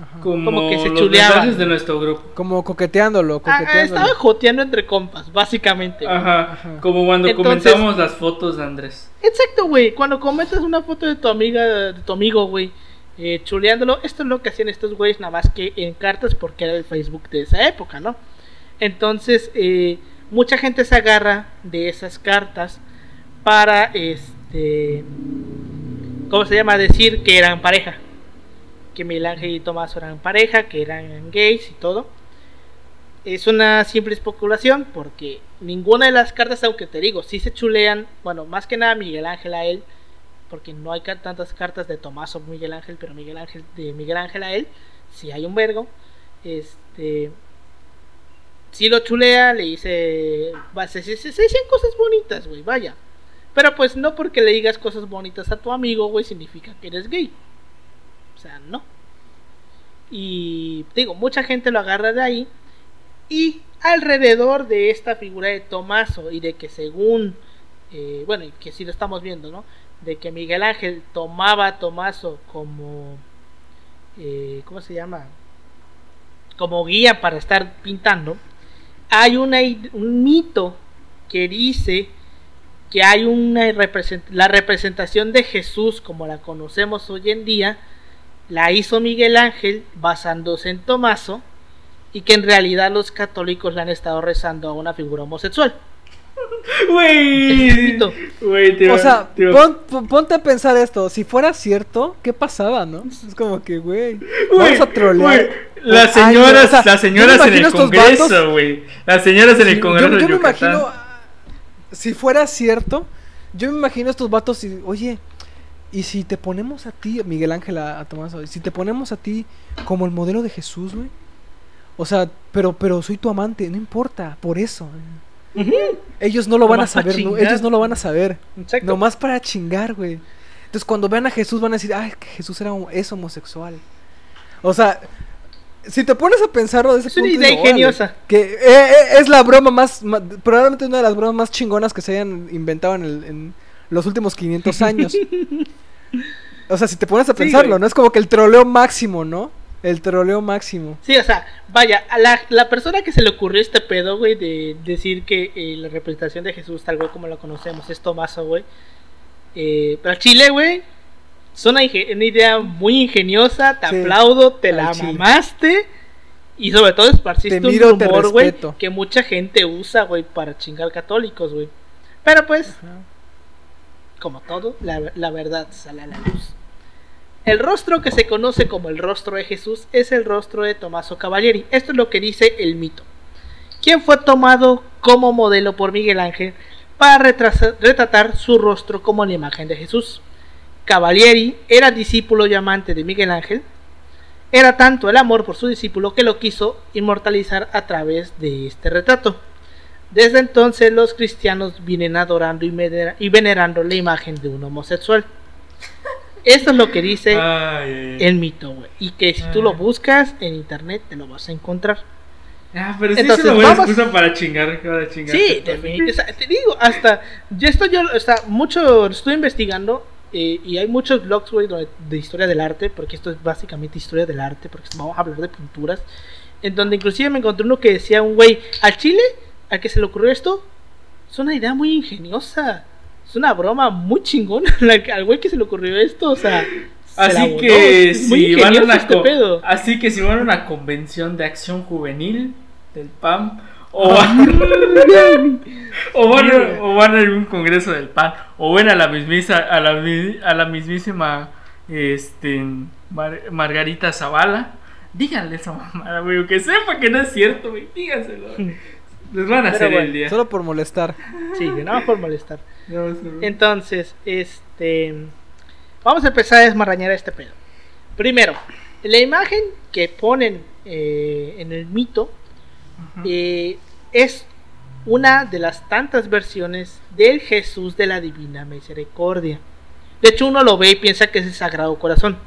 Ajá. Como, Como que se los chuleaban. mensajes de nuestro grupo. Como coqueteándolo, Ah, coqueteándolo. estaba joteando entre compas, básicamente. Ajá, Ajá. como cuando Entonces- comentamos las fotos de Andrés. Exacto, güey. Cuando comentas una foto de tu amiga, de tu amigo, güey, eh, chuleándolo, esto es lo que hacían estos güeyes, nada más que en cartas, porque era el Facebook de esa época, ¿no? Entonces, eh, mucha gente se agarra de esas cartas para, este, ¿cómo se llama? Decir que eran pareja. Que Miguel Ángel y Tomás eran pareja, que eran gays y todo. Es una simple especulación porque ninguna de las cartas, aunque te digo, sí se chulean, bueno, más que nada Miguel Ángel a él, porque no hay tantas cartas de Tomás o Miguel Ángel, pero Miguel Ángel de Miguel Ángel a él, sí hay un vergo. Este sí lo chulea, le dice, se, se, se- dicen cosas bonitas, güey, vaya. Pero pues no porque le digas cosas bonitas a tu amigo, güey, significa que eres gay. O sea, no. Y digo, mucha gente lo agarra de ahí. Y alrededor de esta figura de Tomaso y de que según, eh, bueno, que sí lo estamos viendo, ¿no? De que Miguel Ángel tomaba a Tomaso como, eh, ¿cómo se llama? Como guía para estar pintando. Hay un mito que dice que hay una la representación de Jesús como la conocemos hoy en día la hizo Miguel Ángel basándose en Tomaso y que en realidad los católicos le han estado rezando a una figura homosexual. Güey. O sea, pon- ponte a pensar esto. Si fuera cierto, ¿qué pasaba, no? Es como que, güey. Vamos a trolear. Las señoras, O sea, las señoras en el Congreso, güey. Las señoras en el Congreso yo, me Yucatán. imagino, si fuera cierto, yo me imagino estos vatos y, oye, y si te ponemos a ti, Miguel Ángel a, a Tomás, y si te ponemos a ti como el modelo de Jesús, güey. O sea, pero, pero soy tu amante, no importa, por eso. Ellos no lo van a saber, no, ellos no lo van a saber. Exacto. Nomás para chingar, güey. Entonces cuando vean a Jesús van a decir, ay, que Jesús era, es homosexual. O sea, si te pones a pensarlo de ese Es una idea digo, ingeniosa. Que eh, eh, es la broma más, ma- probablemente una de las bromas más chingonas que se hayan inventado en, el- en los últimos 500 años. o sea, si te pones a Sí, pensarlo, güey. ¿no? Es como que el troleo máximo, ¿no? El troleo máximo. Sí, o sea, vaya, a la, la persona que se le ocurrió este pedo, güey, de decir que eh, la representación de Jesús, tal cual como lo conocemos, es Tomaso, güey. Eh, pero Chile, güey, Es una, idea muy ingeniosa, te Sí, aplaudo, te la chile. mamaste. Y sobre todo esparciste Te un miro, rumor, güey, que mucha gente usa, güey, para chingar católicos, güey. Pero pues, como todo, la, la verdad sale a la luz. El rostro que se conoce como el rostro de Jesús es el rostro de Tommaso Cavalieri. Esto es lo que dice el mito. Quien fue tomado como modelo por Miguel Ángel para retratar su rostro como la imagen de Jesús. Cavalieri era discípulo y amante de Miguel Ángel. Era tanto el amor por su discípulo que lo quiso inmortalizar a través de este retrato. Desde entonces los cristianos vienen adorando y venerando la imagen de un homosexual. Esto es lo que dice Ay, el mito, güey. Y que si tú lo Ah. buscas en internet te lo vas a encontrar. Ah, pero sí Entonces, es una buena vamos- excusa para chingar, para chingar. Sí, definitivamente. te digo, hasta. Yo estoy, yo, o sea, mucho. Estoy investigando. eh, y hay muchos blogs, güey, de historia del arte. Porque esto es básicamente historia del arte. Porque vamos a hablar de pinturas. En donde inclusive me encontré uno que decía un güey. Al chile, al que se le ocurrió esto. Es una idea muy ingeniosa. Es una broma muy chingona. la que- Al güey que se le ocurrió esto, o sea. Así que si van a una este pedo. así que si van a una convención de acción juvenil del PAM o Ah. van, o van, a, o van a algún congreso del PAN o ven a la mismisa a la, a la mismísima este Mar- Margarita Zavala, díganle esa mamada, güey, que sepa que no es cierto, güey, díganselo. Les van a Pero hacer bueno, el día. Solo por molestar. Sí, que nada más por molestar. Entonces, este. Vamos a empezar a desmarrañar este pedo. Primero, la imagen que ponen eh, en el mito eh, es una de las tantas versiones del Jesús de la Divina Misericordia. De hecho, uno lo ve y piensa que es el Sagrado Corazón.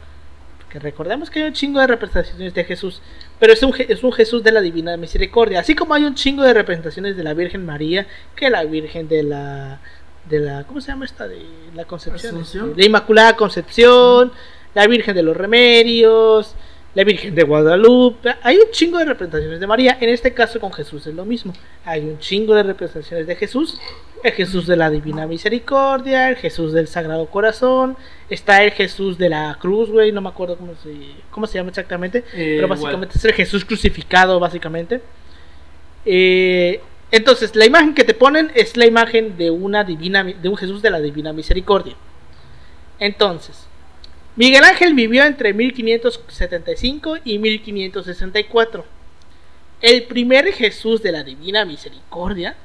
Porque recordemos que hay un chingo de representaciones de Jesús, pero es un, es un Jesús de la Divina Misericordia. Así como hay un chingo de representaciones de la Virgen María, que la Virgen de la. De la ¿Cómo se llama esta? De la Concepción. Este, La Inmaculada Concepción, la Virgen de los Remedios, la Virgen de Guadalupe. Hay un chingo de representaciones de María. En este caso con Jesús es lo mismo. Hay un chingo de representaciones de Jesús. El Jesús de la Divina Misericordia, el Jesús del Sagrado Corazón. Está el Jesús de la Cruz, güey. No me acuerdo cómo se, cómo se llama exactamente. Eh, pero igual. básicamente es el Jesús crucificado, básicamente. Eh, entonces, la imagen que te ponen es la imagen de una divina, de un Jesús de la Divina Misericordia. Entonces, Miguel Ángel vivió entre 1575 y 1564. El primer Jesús de la Divina Misericordia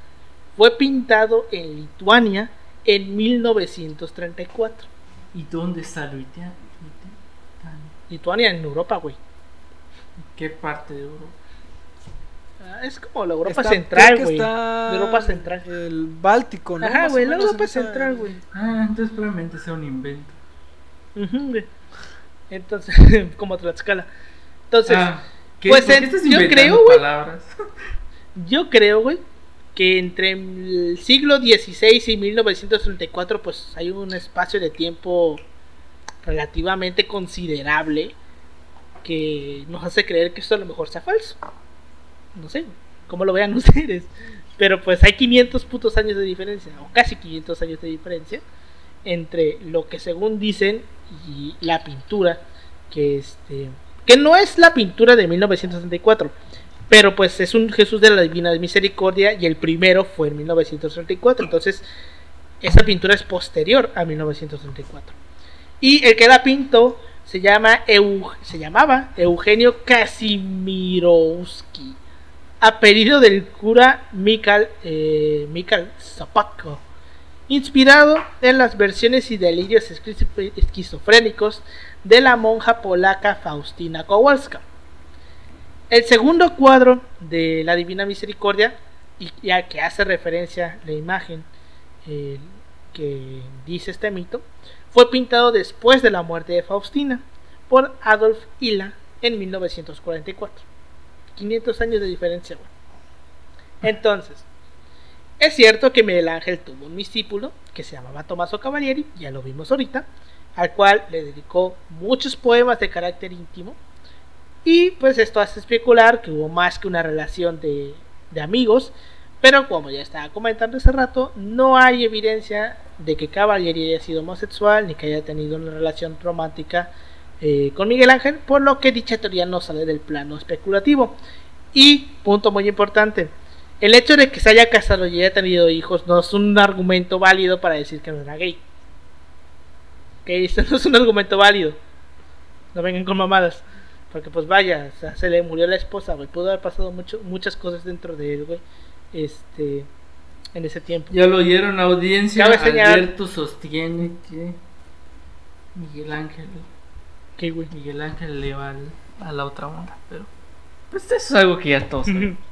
fue pintado en Lituania en 1934. ¿Y dónde está Luitia? Lituania en Europa, güey. ¿Qué parte de Europa? Ah, Es como la Europa Está- Central, güey. Europa Central. El Báltico, ¿no? Ajá, güey, la Europa Central, güey. Ah, entonces probablemente sea un invento. Güey. Entonces, como Tlaxcala. Entonces, Ah, ¿qué? pues, ¿Por qué en- estás yo creo, güey. yo creo, güey, que entre el siglo XVI y 1934, pues hay un espacio de tiempo relativamente considerable que nos hace creer que esto a lo mejor sea falso. No sé, cómo lo vean ustedes. Pero pues hay 500 putos años de diferencia, o casi 500 años de diferencia, entre lo que según dicen y la pintura, que este que no es la pintura de 1964, pero pues es un Jesús de la Divina Misericordia y el primero fue en 1934, entonces esa pintura es posterior a 1934. Y el que la pintó se llama Eu- se llamaba Eugenio Kazimirovsky, apellido del cura Mikal eh, Mikal inspirado en las versiones y delirios esquizo- esquizofrénicos de la monja polaca Faustina Kowalska. El segundo cuadro de la Divina Misericordia, y ya que hace referencia la imagen que dice este mito, fue pintado después de la muerte de Faustina por Adolf Hila en 1944. 500 años de diferencia. Entonces, es cierto que Miguel Ángel tuvo un discípulo que se llamaba Tommaso Cavalieri, ya lo vimos ahorita, al cual le dedicó muchos poemas de carácter íntimo. Y pues esto hace especular que hubo más que una relación de, amigos, Pero como ya estaba comentando hace rato, no hay evidencia de que Cavalieri haya sido homosexual ni que haya tenido una relación romántica eh, con Miguel Ángel, por lo que dicha teoría no sale del plano especulativo. Y, punto muy importante, el hecho de que se haya casado y haya tenido hijos no es un argumento válido para decir que no era gay. Que esto no es un argumento válido. No vengan con mamadas. Porque pues vaya, o sea, se le murió la esposa, güey. Pudo haber pasado mucho, muchas cosas dentro de él, güey. Este, en ese tiempo. Ya lo oyeron audiencia. Alberto sostiene que Miguel Ángel, ¿Qué, güey? Miguel Ángel le va al- a la otra onda, pero pues eso es algo que ya todos.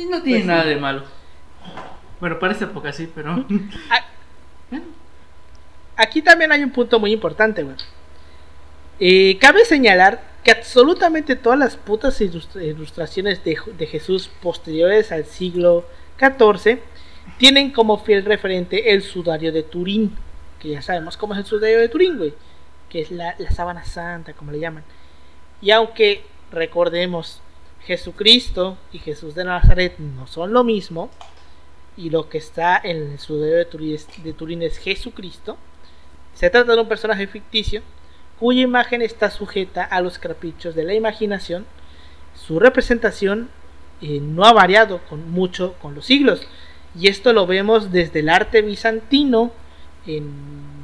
Y no tiene Pues nada de malo. Bueno, para esta época sí, pero Ah, Aquí también hay un punto muy importante, güey. Eh, cabe señalar que absolutamente todas las putas ilustra- ilustraciones de, de Jesús posteriores al siglo XIV tienen como fiel referente el sudario de Turín, que ya sabemos cómo es el sudario de Turín, güey, que es la, la sábana santa, como le llaman. Y aunque recordemos, Jesucristo y Jesús de Nazaret no son lo mismo, y lo que está en el sudario de Turín es, Jesucristo, se trata de un personaje ficticio cuya imagen está sujeta a los caprichos de la imaginación. Su representación eh, no ha variado con mucho con los siglos. Y esto lo vemos desde el arte bizantino en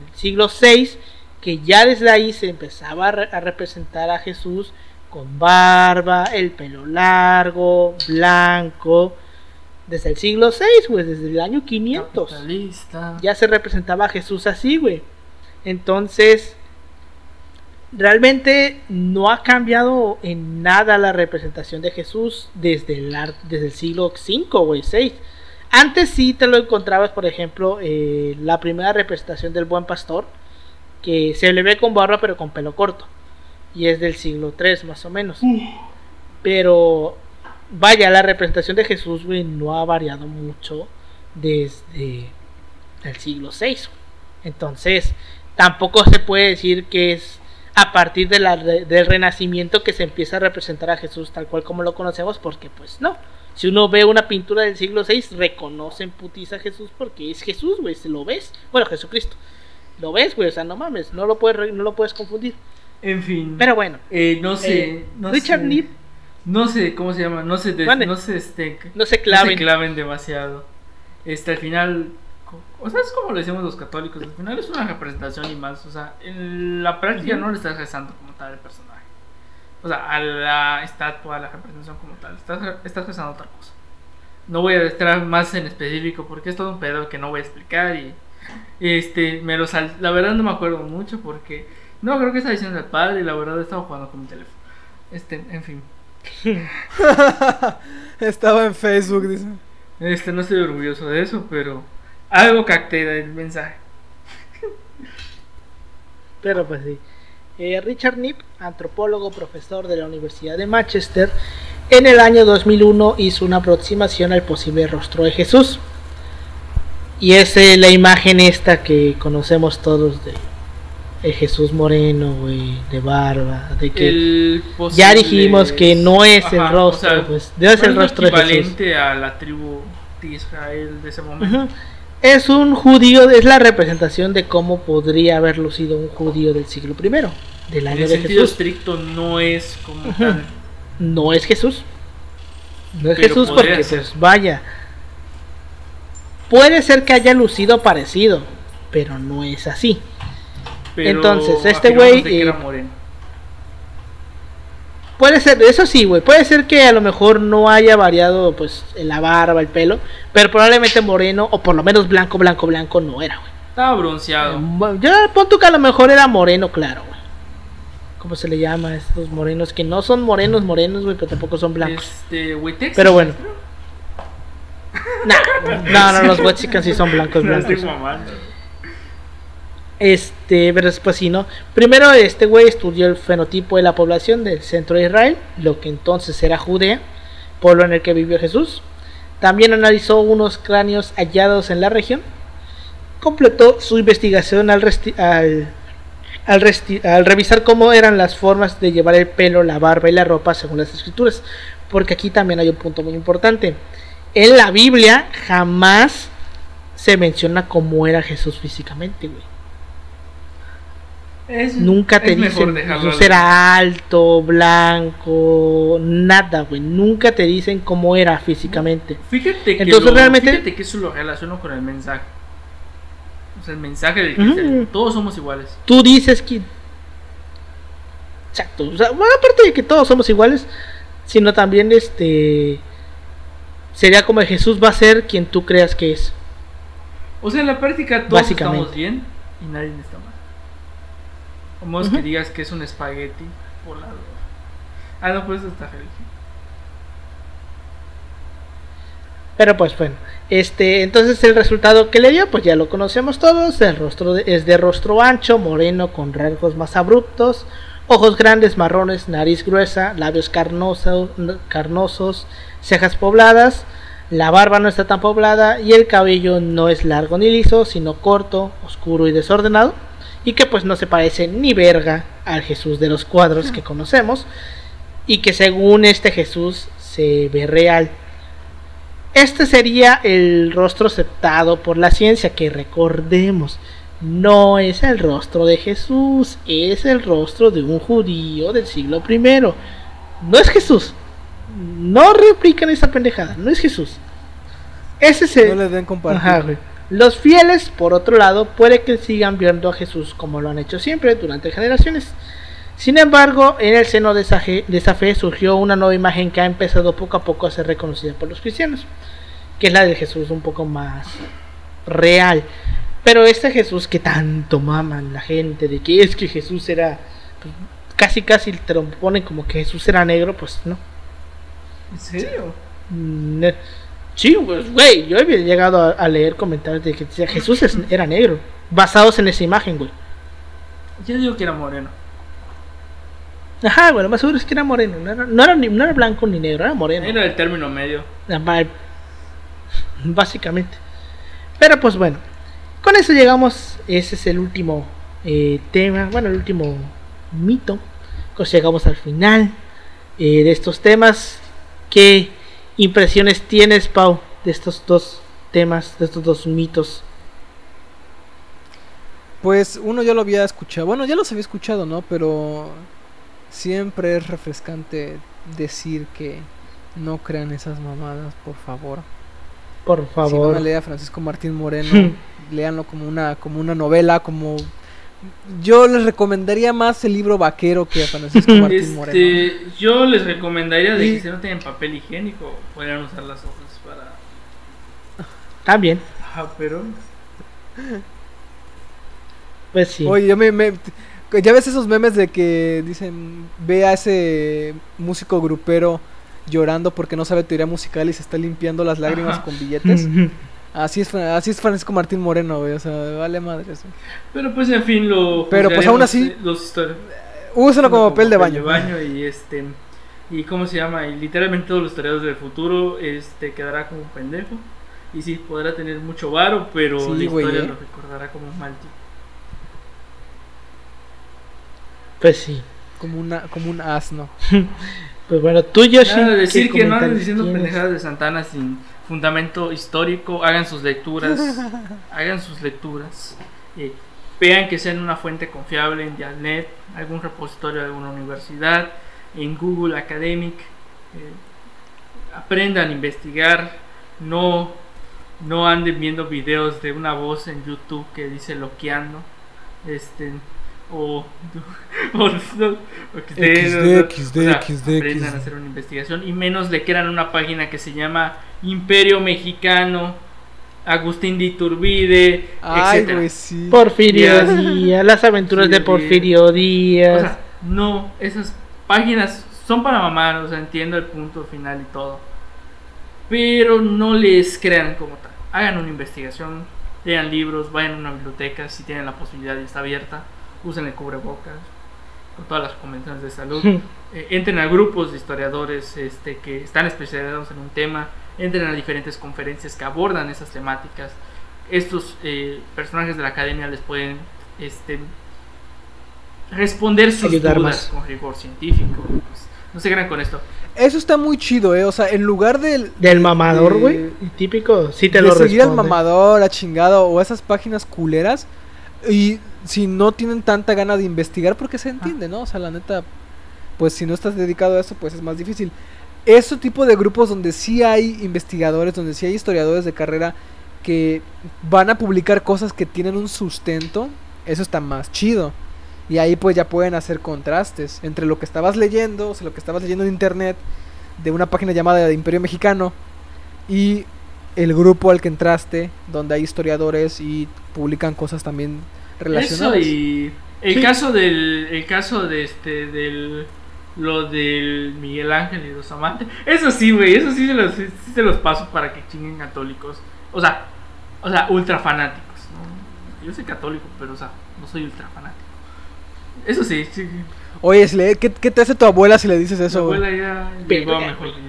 el siglo VI, que ya desde ahí se empezaba a representar a Jesús con barba, el pelo largo, blanco. Desde el siglo VI, pues desde el año 500 capitalista. ya se representaba a Jesús así, güey. Entonces, realmente no ha cambiado en nada la representación de Jesús desde el, desde el siglo V, güey, 6. Antes sí te lo encontrabas, por ejemplo, eh, la primera representación del buen pastor, que se le ve con barba pero con pelo corto. Y es del siglo III más o menos. Pero vaya, la representación de Jesús, güey, no ha variado mucho desde el siglo VI. Entonces, tampoco se puede decir que es a partir de la del renacimiento que se empieza a representar a Jesús tal cual como lo conocemos, porque pues no. Si uno ve una pintura del siglo VI, reconoce en putiza a Jesús porque es Jesús, güey, se lo ves. Bueno, Jesucristo. Lo ves, güey, o sea, no mames, no lo puedes, no lo puedes confundir. En fin. Pero bueno, Eh, no sé. eh, no Richard sé. No sé cómo se llama. No se, Mande. no se, este, no se no claven. se claven demasiado. Este, al final. O sea, es como lo decimos los católicos. Al final es una representación y más. O sea, en la práctica no le estás rezando como tal al personaje. O sea, a la estatua, a la representación como tal. Estás, estás rezando otra cosa. No voy a estar más en específico porque es todo un pedo que no voy a explicar y este me lo sal la verdad no me acuerdo mucho porque no creo que estaba diciendo el padre y la verdad estaba jugando con mi teléfono. Este, en fin. Estaba en Facebook, dice. Este no estoy orgulloso de eso, pero algo capté del mensaje. Pero pues sí. Eh, Richard Knipp, antropólogo, profesor de la Universidad de Manchester, en el año 2001 hizo una aproximación al posible rostro de Jesús. Y es eh, la imagen esta que conocemos todos de el Jesús moreno, güey, de barba, de que El ya dijimos que no es el rostro, o sea, pues, no es el rostro de Jesús. equivalente a la tribu de Israel de ese momento. Es un judío, es la representación de cómo podría haber lucido un judío del siglo I, del En año el de sentido Jesús. estricto no es como tal. no es Jesús. No es Pero Jesús porque, ser. pues, vaya. Puede ser que haya lucido parecido, pero no es así. Pero Entonces, este güey, eh. Puede ser, eso sí, güey. Puede ser que a lo mejor no haya variado, pues, en la barba, el pelo, pero probablemente moreno, o por lo menos blanco, blanco, blanco, no era, güey. Estaba bronceado. Eh, Yo pon tú que a lo mejor era moreno, claro, güey. ¿Cómo se le llama a estos morenos? Que no son morenos, morenos, güey, pero tampoco son blancos. Este, Witex. Pero bueno. Nah, no, no, los Wexicans sí son blancos, No blancos. mamando. Este, pero después sí, ¿no? Primero este güey estudió el fenotipo de la población del centro de Israel, lo que entonces era Judea, pueblo en el que vivió Jesús. También analizó unos cráneos hallados en la región. Completó su investigación al, al revisar cómo eran las formas de llevar el pelo, la barba y la ropa según las escrituras. Porque aquí también hay un punto muy importante. En la Biblia jamás se menciona cómo era Jesús físicamente, güey. Es- Nunca te es mejor dicen al- era alto, blanco, nada, güey. Nunca te dicen cómo era físicamente. Fíjate que, Entonces, lo, realmente- fíjate que eso lo relaciono con el mensaje. O sea, el mensaje del cristianismo. Todos somos iguales. Tú dices que... Exacto. O sea, bueno, aparte de que todos somos iguales, sino también este... Sería como Jesús va a ser quien tú creas que es. O sea, en la práctica todos estamos bien y nadie está mal. Como es que Ujú. digas que es un espagueti volador. Ah, no, pues está religión. Pero pues bueno, este, entonces el resultado que le dio, pues ya lo conocemos todos. El rostro de- es de rostro ancho, moreno, con rasgos más abruptos, ojos grandes, marrones, nariz gruesa, labios carnoso- carnosos, cejas pobladas. La barba no está tan poblada y el cabello no es largo ni liso, sino corto, oscuro y desordenado. Y que pues no se parece ni verga al Jesús de los cuadros que conocemos. Y que según este Jesús se ve real. Este sería el rostro aceptado por la ciencia, que recordemos, no es el rostro de Jesús, es el rostro de un judío del siglo I. No es Jesús. No replican esa pendejada, no es Jesús. Ese es el... No le den compartir. Ajá, güey. Los fieles, por otro lado, puede que sigan viendo a Jesús como lo han hecho siempre durante generaciones. Sin embargo, en el seno de esa, ge- de esa fe surgió una nueva imagen que ha empezado poco a poco a ser reconocida por los cristianos, que es la de Jesús un poco más real. Pero este Jesús que tanto maman la gente, de que es que Jesús era, pues, casi casi te lo ponen como que Jesús era negro, pues no. ¿En serio? Mm, ne- Sí, pues, güey, yo había llegado a, a leer comentarios de que decía Jesús es- era negro, basados en esa imagen, güey. Yo digo que era moreno. Ajá, bueno, más seguro es que era moreno, no era, no era, ni- no era blanco ni negro, era moreno. Era el término medio. Básicamente. Pero pues bueno, con eso llegamos, ese es el último eh, tema, bueno, el último mito. Pues llegamos al final eh, de estos temas. ¿Qué impresiones tienes, Pau, de estos dos temas, de estos dos mitos? Pues uno ya lo había escuchado. Bueno, ya los había escuchado, ¿no? Pero siempre es refrescante decir que no crean esas mamadas, por favor. Por Si van favor. a leer a Francisco Martín Moreno, léanlo como una, como una novela, como... Yo les recomendaría más el libro vaquero que a Francisco Martín Moreno. Este, yo les recomendaría de Y- que si no tienen papel higiénico, podrían usar las hojas para. También, Ajá, pero. pues sí. Oye, yo me, me- Ya ves esos memes de que dicen, ve a ese músico grupero llorando porque no sabe teoría musical y se está limpiando las lágrimas Ajá. con billetes. Así es, así es Francisco Martín Moreno, güey, o sea, vale madre eso. Pero pues en fin, lo. Pero, pues, aún así, eh, Los historiadores. Úsalo como papel de baño. y este. Y cómo se llama, y literalmente todos los historiadores del futuro este quedará como un pendejo. Y sí, podrá tener mucho varo, pero Sí, la güey, historia ¿eh? lo recordará como un mal tipo. Pues sí. Como, una, como un asno. Pues bueno, tú, Yoshi. Nada de decir ¿qué que no comentarios diciendo tienes? pendejadas de Santana sin fundamento histórico, hagan sus lecturas, hagan sus lecturas, eh, vean que sean una fuente confiable en Dialnet, algún repositorio de alguna universidad, en Google Academic, eh, aprendan a investigar, no, no anden viendo videos de una voz en YouTube que dice loqueando, este, o, o, o XD, o sea, XD, aprendan XD. a hacer una investigación y menos le quieran una página que se llama Imperio Mexicano, Agustín de Iturbide, Ay, etcétera. güey, sí. Porfirio Ya. Díaz, las aventuras Sí, de. Porfirio O Díaz. sea, no, esas páginas son para mamar, o sea, entiendo el punto final y todo. Pero no les crean como tal. Hagan una investigación, lean libros, vayan a una biblioteca si tienen la posibilidad y está abierta. Usen el cubrebocas con todas las convenciones de salud. Eh, entren a grupos de historiadores este, que están especializados en un tema. Entren a diferentes conferencias que abordan esas temáticas. Estos eh, personajes de la academia les pueden este, responder sus Ayudar dudas más. con rigor científico. Pues, No se crean con esto. Eso está muy chido, eh. O sea, en lugar del. Del mamador, de- güey. Típico, sí te de lo seguir al responde. mamador, a chingado, o esas páginas culeras. Y si no tienen tanta gana de investigar, porque se entiende, ¿no? O sea, la neta, pues si no estás dedicado a eso, pues es más difícil. Ese tipo de grupos donde sí hay investigadores, donde sí hay historiadores de carrera que van a publicar cosas que tienen un sustento, eso está más chido. Y ahí pues ya pueden hacer contrastes entre lo que estabas leyendo, o sea, lo que estabas leyendo en internet de una página llamada Imperio Mexicano y el grupo al que entraste, donde hay historiadores y publican cosas también Eso relacionadas. y el Sí. caso del el caso de este del lo del Miguel Ángel y los amantes. Eso sí, güey, eso sí se los sí se los paso para que chinguen católicos. O sea, o sea, ultra fanáticos, ¿no? Yo soy católico, pero o sea, no soy ultra fanático. Eso sí, sí. Oye, si le- ¿qué, qué te hace tu abuela si le dices Mi eso? güey? abuela ya llegó a mejor vida.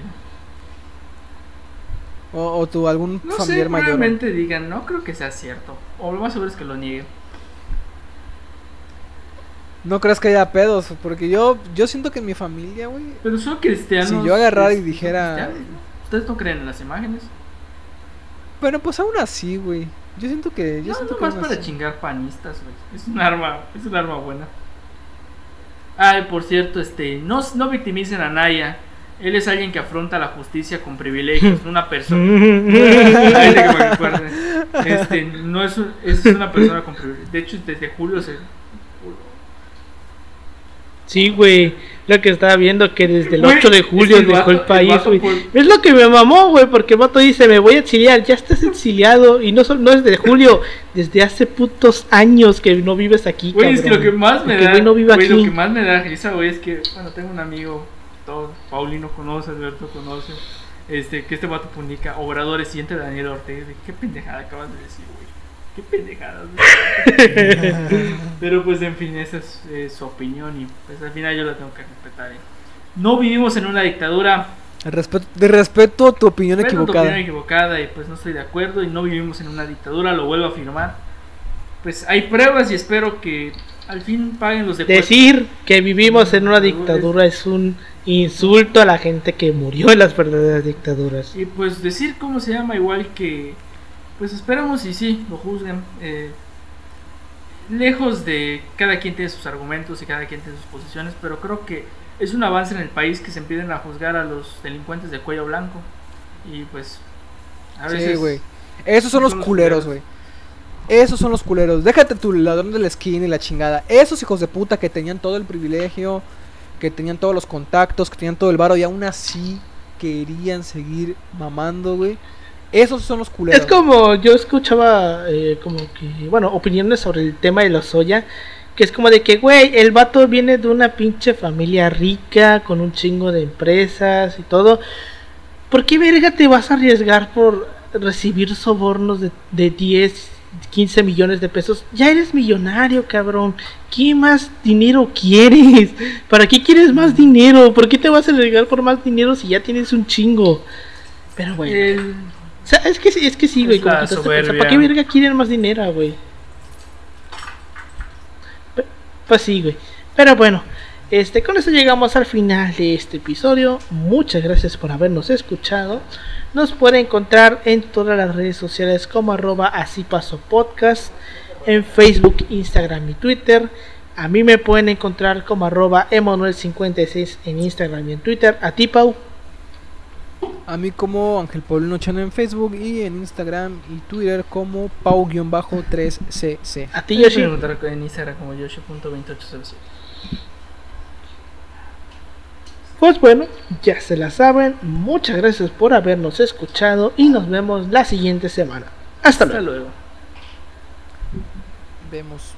O, o tu algún No sé, familiar mayor. probablemente digan, no creo que sea cierto. O lo más seguro es que lo nieguen. No crees que haya pedos, porque yo yo siento que en mi familia, güey, Pero son cristianos. Si yo agarrara y este, dijera- ¿no? ¿Ustedes no creen en las imágenes? Bueno, pues aún así, güey. Yo siento que. Yo no, siento que nomás aún para así. chingar panistas, güey. Es un arma, es un arma buena. Ay, por cierto, este, no, no victimicen a Naya. Él es alguien que afronta la justicia con privilegios, no una persona. Que. Este, no es, un- es una persona con privilegios. De hecho, desde julio se. Sí, güey. Lo que estaba viendo que desde el Güey, 8 de es julio dejó vato- el país, güey. Es lo que me mamó, güey, porque el vato dice, me voy a exiliar. Ya estás exiliado. Y no, solo, no es de julio, desde hace putos años que no vives aquí, Güey, es que lo que más me da. no vive lo aquí. que más me da risa, güey, es que, bueno, tengo un amigo, todo, Paulino conoce, Alberto conoce, este, que este vato publica Obrador siente Daniel Ortega. ¿Qué pendejada acabas de decir, güey? ¿Qué pendejada? Pero pues, en fin, esa es eh, su opinión y pues al final yo la tengo que respetar. ¿eh? No vivimos en una dictadura. De respeto, de respeto a tu opinión respeto tu equivocada. opinión equivocada y pues no estoy de acuerdo y no vivimos en una dictadura, lo vuelvo a afirmar. Pues hay pruebas y espero que al fin paguen los depósitos. Decir que vivimos en una dictadura es un insulto a la gente que murió en las verdaderas dictaduras. Y pues decir cómo se llama igual que... Pues esperamos y sí, lo juzguen. eh, lejos de cada quien tiene sus argumentos y cada quien tiene sus posiciones, pero creo que es un avance en el país que se empiecen a juzgar a los delincuentes de cuello blanco. Y pues... A Sí, veces... güey. Esos son los culeros, güey. Esos son los culeros. Déjate tu ladrón de la esquina y la chingada. Esos hijos de puta que tenían todo el privilegio, que tenían todos los contactos, que tenían todo el varo y aún así querían seguir mamando, güey. Esos son los culeros. Es como yo escuchaba eh, como que, bueno, opiniones sobre el tema de la soya, que es como de que, güey, el vato viene de una pinche familia rica, con un chingo de empresas y todo. ¿Por qué verga te vas a arriesgar por recibir sobornos de, de 10, 15 millones de pesos? Ya eres millonario, cabrón. ¿Qué más dinero quieres? ¿Para qué quieres más dinero? ¿Por qué te vas a arriesgar por más dinero si ya tienes un chingo? Pero bueno. El- O sea, es que, es que sí, güey. Como que ¿Para qué verga quieren más dinero, güey? Pues sí, güey. Pero bueno, este, con eso llegamos al final de este episodio. Muchas gracias por habernos escuchado. Nos pueden encontrar en todas las redes sociales como arroba así paso podcast. En Facebook, Instagram y Twitter. A mí me pueden encontrar como arroba Emanuel56 en Instagram y en Twitter. A ti, Pau. A mí como Ángel Paulino Chano en Facebook y en Instagram y Twitter como Pau-3cc. A ti, Yo Yoshi. en Instagram como yoshi.2807. Pues bueno, ya se la saben. Muchas gracias por habernos escuchado y nos vemos la siguiente semana. Hasta luego. Hasta luego. Vemos.